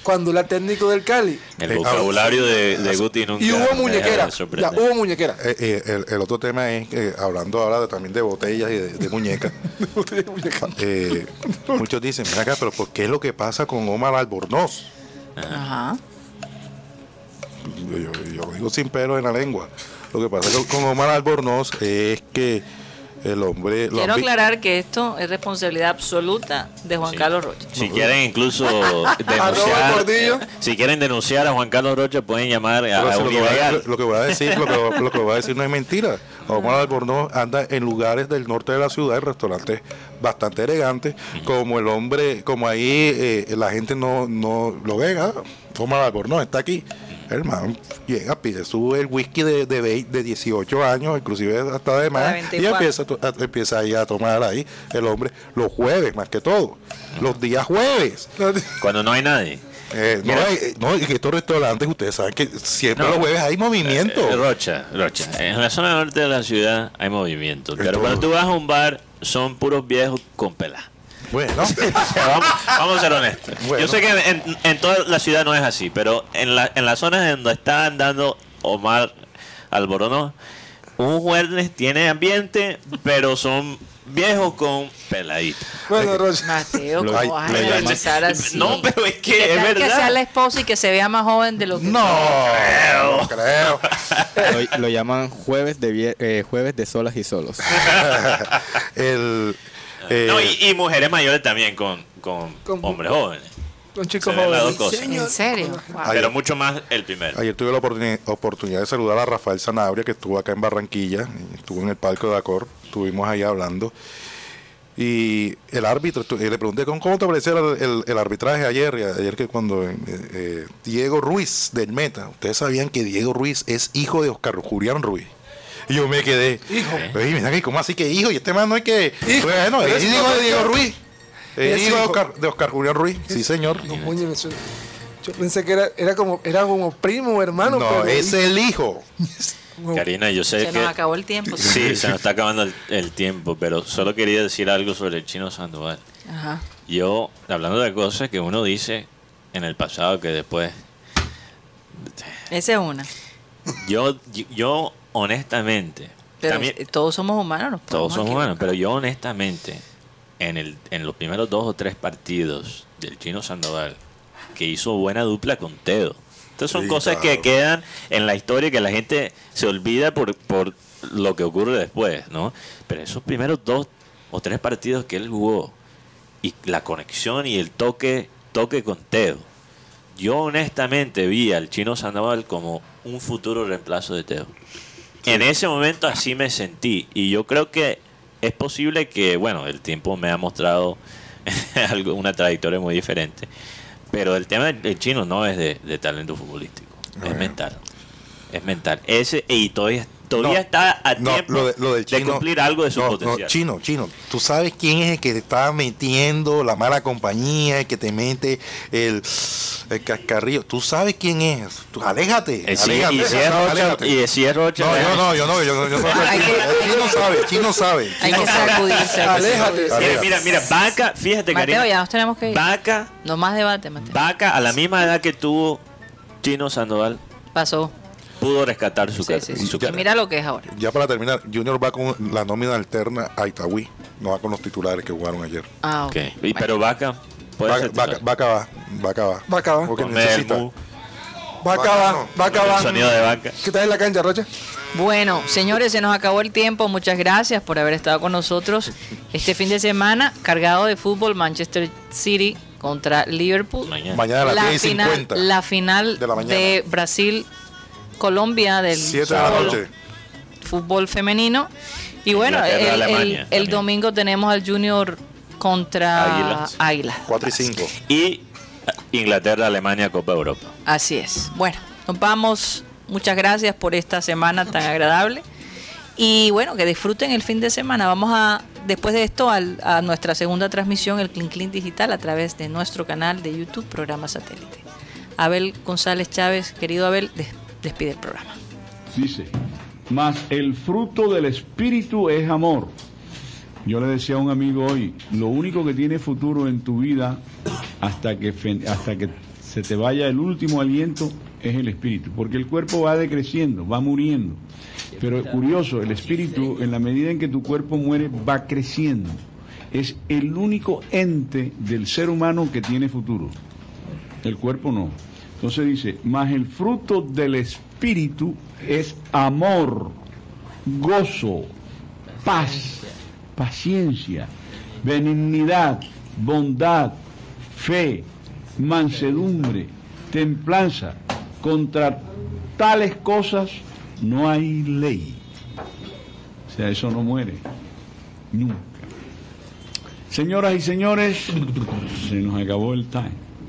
D: cuando era técnico del Cali.
C: El
E: Eh,
C: vocabulario de, de Guti nunca.
D: Y hubo muñequera. Ya, hubo muñequera.
E: Eh, eh, el, el otro tema es que, hablando ahora de- también de botellas y de, de muñecas, eh, muchos dicen, "Ven acá, pero ¿por qué es lo que pasa con Omar Albornoz?
B: Ajá.
E: Yo, yo- yo lo digo sin pelo en la lengua. Lo que pasa con Omar Albornoz es que el hombre... lo
B: Quiero aclarar que esto es responsabilidad absoluta de Juan
C: Sí.
B: Carlos Rocha.
C: Si quieren incluso denunciar, si quieren denunciar a Juan Carlos Rocha pueden llamar a,
E: Pero
C: a
E: si
C: un
E: lo, que voy a,
C: ilegal.
E: lo que voy a decir, lo que, lo que voy a decir no es mentira. Omar Albornoz anda en lugares del norte de la ciudad, en restaurantes bastante elegantes, como el hombre, como ahí eh, la gente no, no lo ve, ah, Omar Albornoz está aquí. Hermano, llega, pide su el whisky de, de, vei- de 18 años, inclusive hasta de más, y
B: 24.
E: empieza, a empieza ahí a tomar ahí el hombre los jueves, más que todo, los días jueves.
C: Cuando no hay nadie.
E: Eh, no,
C: Mira.
E: eh, no, y que estos restaurantes, ustedes saben que siempre
C: No.
E: los jueves hay movimiento.
C: Eh, Rocha, Rocha. En la zona norte de la ciudad hay movimiento. Pero cuando tú vas a un bar, son puros viejos con pelá.
E: Bueno,
C: vamos, vamos a ser honestos.
E: Bueno.
C: Yo sé que en, en toda la ciudad no es así, pero en, la, en las zonas donde está andando Omar Albornoz, un jueves tiene ambiente, pero son viejos con peladitos.
D: Bueno, Rocha.
B: Mateo,
F: Lo-
B: ¿cómo vas a generalizar así?
C: No, pero es que
B: ¿Qué
C: es
B: tal que sea la
C: verdad.
B: esposa y que se vea más joven de lo que
E: no, no creo.
G: Lo, lo llaman jueves de vie- eh, jueves de solas y solos.
E: El, eh,
C: No, y, y mujeres mayores también con, con,
D: Con-
C: hombres jóvenes.
D: Un chico
C: Se ven las
D: joven.
C: dos cosas.
B: ¿En serio? Wow.
C: Pero mucho más el primero.
E: Ayer tuve la oportuni- oportunidad de saludar a Rafael Sanabria, que estuvo acá en Barranquilla, estuvo en el palco de Acor, estuvimos ahí hablando. Y el árbitro, eh, le pregunté ¿cómo, cómo te pareció el, el- el arbitraje ayer, y ayer que cuando eh, eh, Diego Ruiz del Meta, ustedes sabían que Diego Ruiz es hijo de Oscar Julián Ruiz. Y yo me quedé, hijo, ¿cómo así que hijo? Y este man no es que, bueno, es hijo
D: hijo
E: de Diego Ruiz. Es hijo de. Oscar, de Oscar Julián Ruiz, sí señor.
D: No, coño, me suena- Yo pensé que era, era como era como primo o hermano.
E: No,
D: pero
E: es el hijo.
C: Karina, yo sé
B: Se
C: que...
B: nos acabó el tiempo.
C: Sí, se nos está acabando el, el tiempo, pero solo quería decir algo sobre el chino Sandoval.
B: Ajá.
C: Yo, hablando de cosas que uno dice en el pasado que después...
B: Esa es una.
C: Yo, yo honestamente...
B: Pero
C: también-
B: todos somos humanos. nos
C: todos somos humanos, pero yo honestamente, en, el, en los primeros dos o tres partidos del chino Sandoval, que hizo buena dupla con Tedo. Estas son
E: Sí,
C: cosas que quedan en la historia que la gente se olvida por, por lo que ocurre después, ¿no? Pero esos primeros dos o tres partidos que él jugó y la conexión y el toque, toque con Teo. Yo honestamente vi al chino Sandoval como un futuro reemplazo de Teo. En ese momento así me sentí y yo creo que es posible que, bueno, el tiempo me ha mostrado algo- una trayectoria muy diferente, pero el tema del chino no es de, de talento futbolístico, es mental. Es mental. Ese y todavía, todavía
E: No,
C: está a
E: no,
C: tiempo
E: lo de- lo del
C: de
E: chino-
C: cumplir algo de su
E: no,
C: potencial.
E: chino, chino. Tú sabes quién es el que te está metiendo la mala compañía, el que te mete el, el cascarrillo. Tú sabes quién es. Tú, aléjate.
C: Eh, sí,
E: aléjate,
C: y si es Rocha,
E: aléjate.
C: y si es Rocha,
E: No, yo no, yo no, yo, yo El chino sabe, el chino sabe.
B: Hay que sacudirse.
D: Aléjate.
C: Mira, mira, mira, Vaca, fíjate,
B: Mateo,
C: Karina,
B: ya nos tenemos que ir.
C: Vaca,
B: No más debate, Mateo.
C: Vaca, a la misma edad que tuvo Chino Sandoval,
B: Pasó.
C: Pudo rescatar su,
B: Sí,
C: car-
B: sí, sí.
C: su
B: Y
C: carrera.
B: Mira lo que es ahora.
E: Ya para terminar, Junior va con la nómina alterna a Itagüí, no va con los titulares que jugaron ayer.
B: Ah, ok.
C: Ok, y- pero Vaca puede
E: Vaca,
C: ser
E: Vaca. Vaca va, Vaca va.
D: Vaca va.
E: Porque necesita.
C: mu,
D: Va
C: sonido de Vaca.
D: ¿Qué tal en la cancha, Rocha?
B: Bueno, señores, se nos acabó el tiempo. Muchas gracias por haber estado con nosotros este fin de semana cargado de fútbol. Manchester City contra Liverpool.
C: Mañana.
E: Mañana a las
B: la
E: 10 y
B: final,
E: 50.
B: la final
E: de la mañana.
B: de Brasil Colombia del
E: 7 de la
B: fútbol-
E: noche.
B: fútbol femenino. Y bueno, el,
C: Inglaterra,
B: el-
C: Alemania
B: el
C: también.
B: domingo tenemos al Junior contra
C: Águilas.
B: Águilas.
E: 4 y 5.
C: Y eh, Inglaterra, Alemania, Copa Europa.
B: Así es. Bueno, nos vamos. Muchas gracias por esta semana tan agradable. Y bueno, que disfruten el fin de semana. Vamos a, después de esto, al- a nuestra segunda transmisión, el Clean Clean Digital, a través de nuestro canal de YouTube, programa satélite. Abel González Chávez, querido Abel, des- despide el programa.
H: Dice, mas el fruto del Espíritu es amor. Yo le decía a un amigo hoy, lo único que tiene futuro en tu vida hasta que, hasta que se te vaya el último aliento es el Espíritu, porque el cuerpo va decreciendo, va muriendo. Pero curioso, el Espíritu, en la medida en que tu cuerpo muere, va creciendo. Es el único ente del ser humano que tiene futuro. El cuerpo no. Entonces dice, mas el fruto del Espíritu es amor, gozo, paz, paciencia, benignidad, bondad, fe, mansedumbre, templanza. Contra tales cosas no hay ley. O sea, eso no muere. Nunca. Señoras y señores, se nos acabó el time.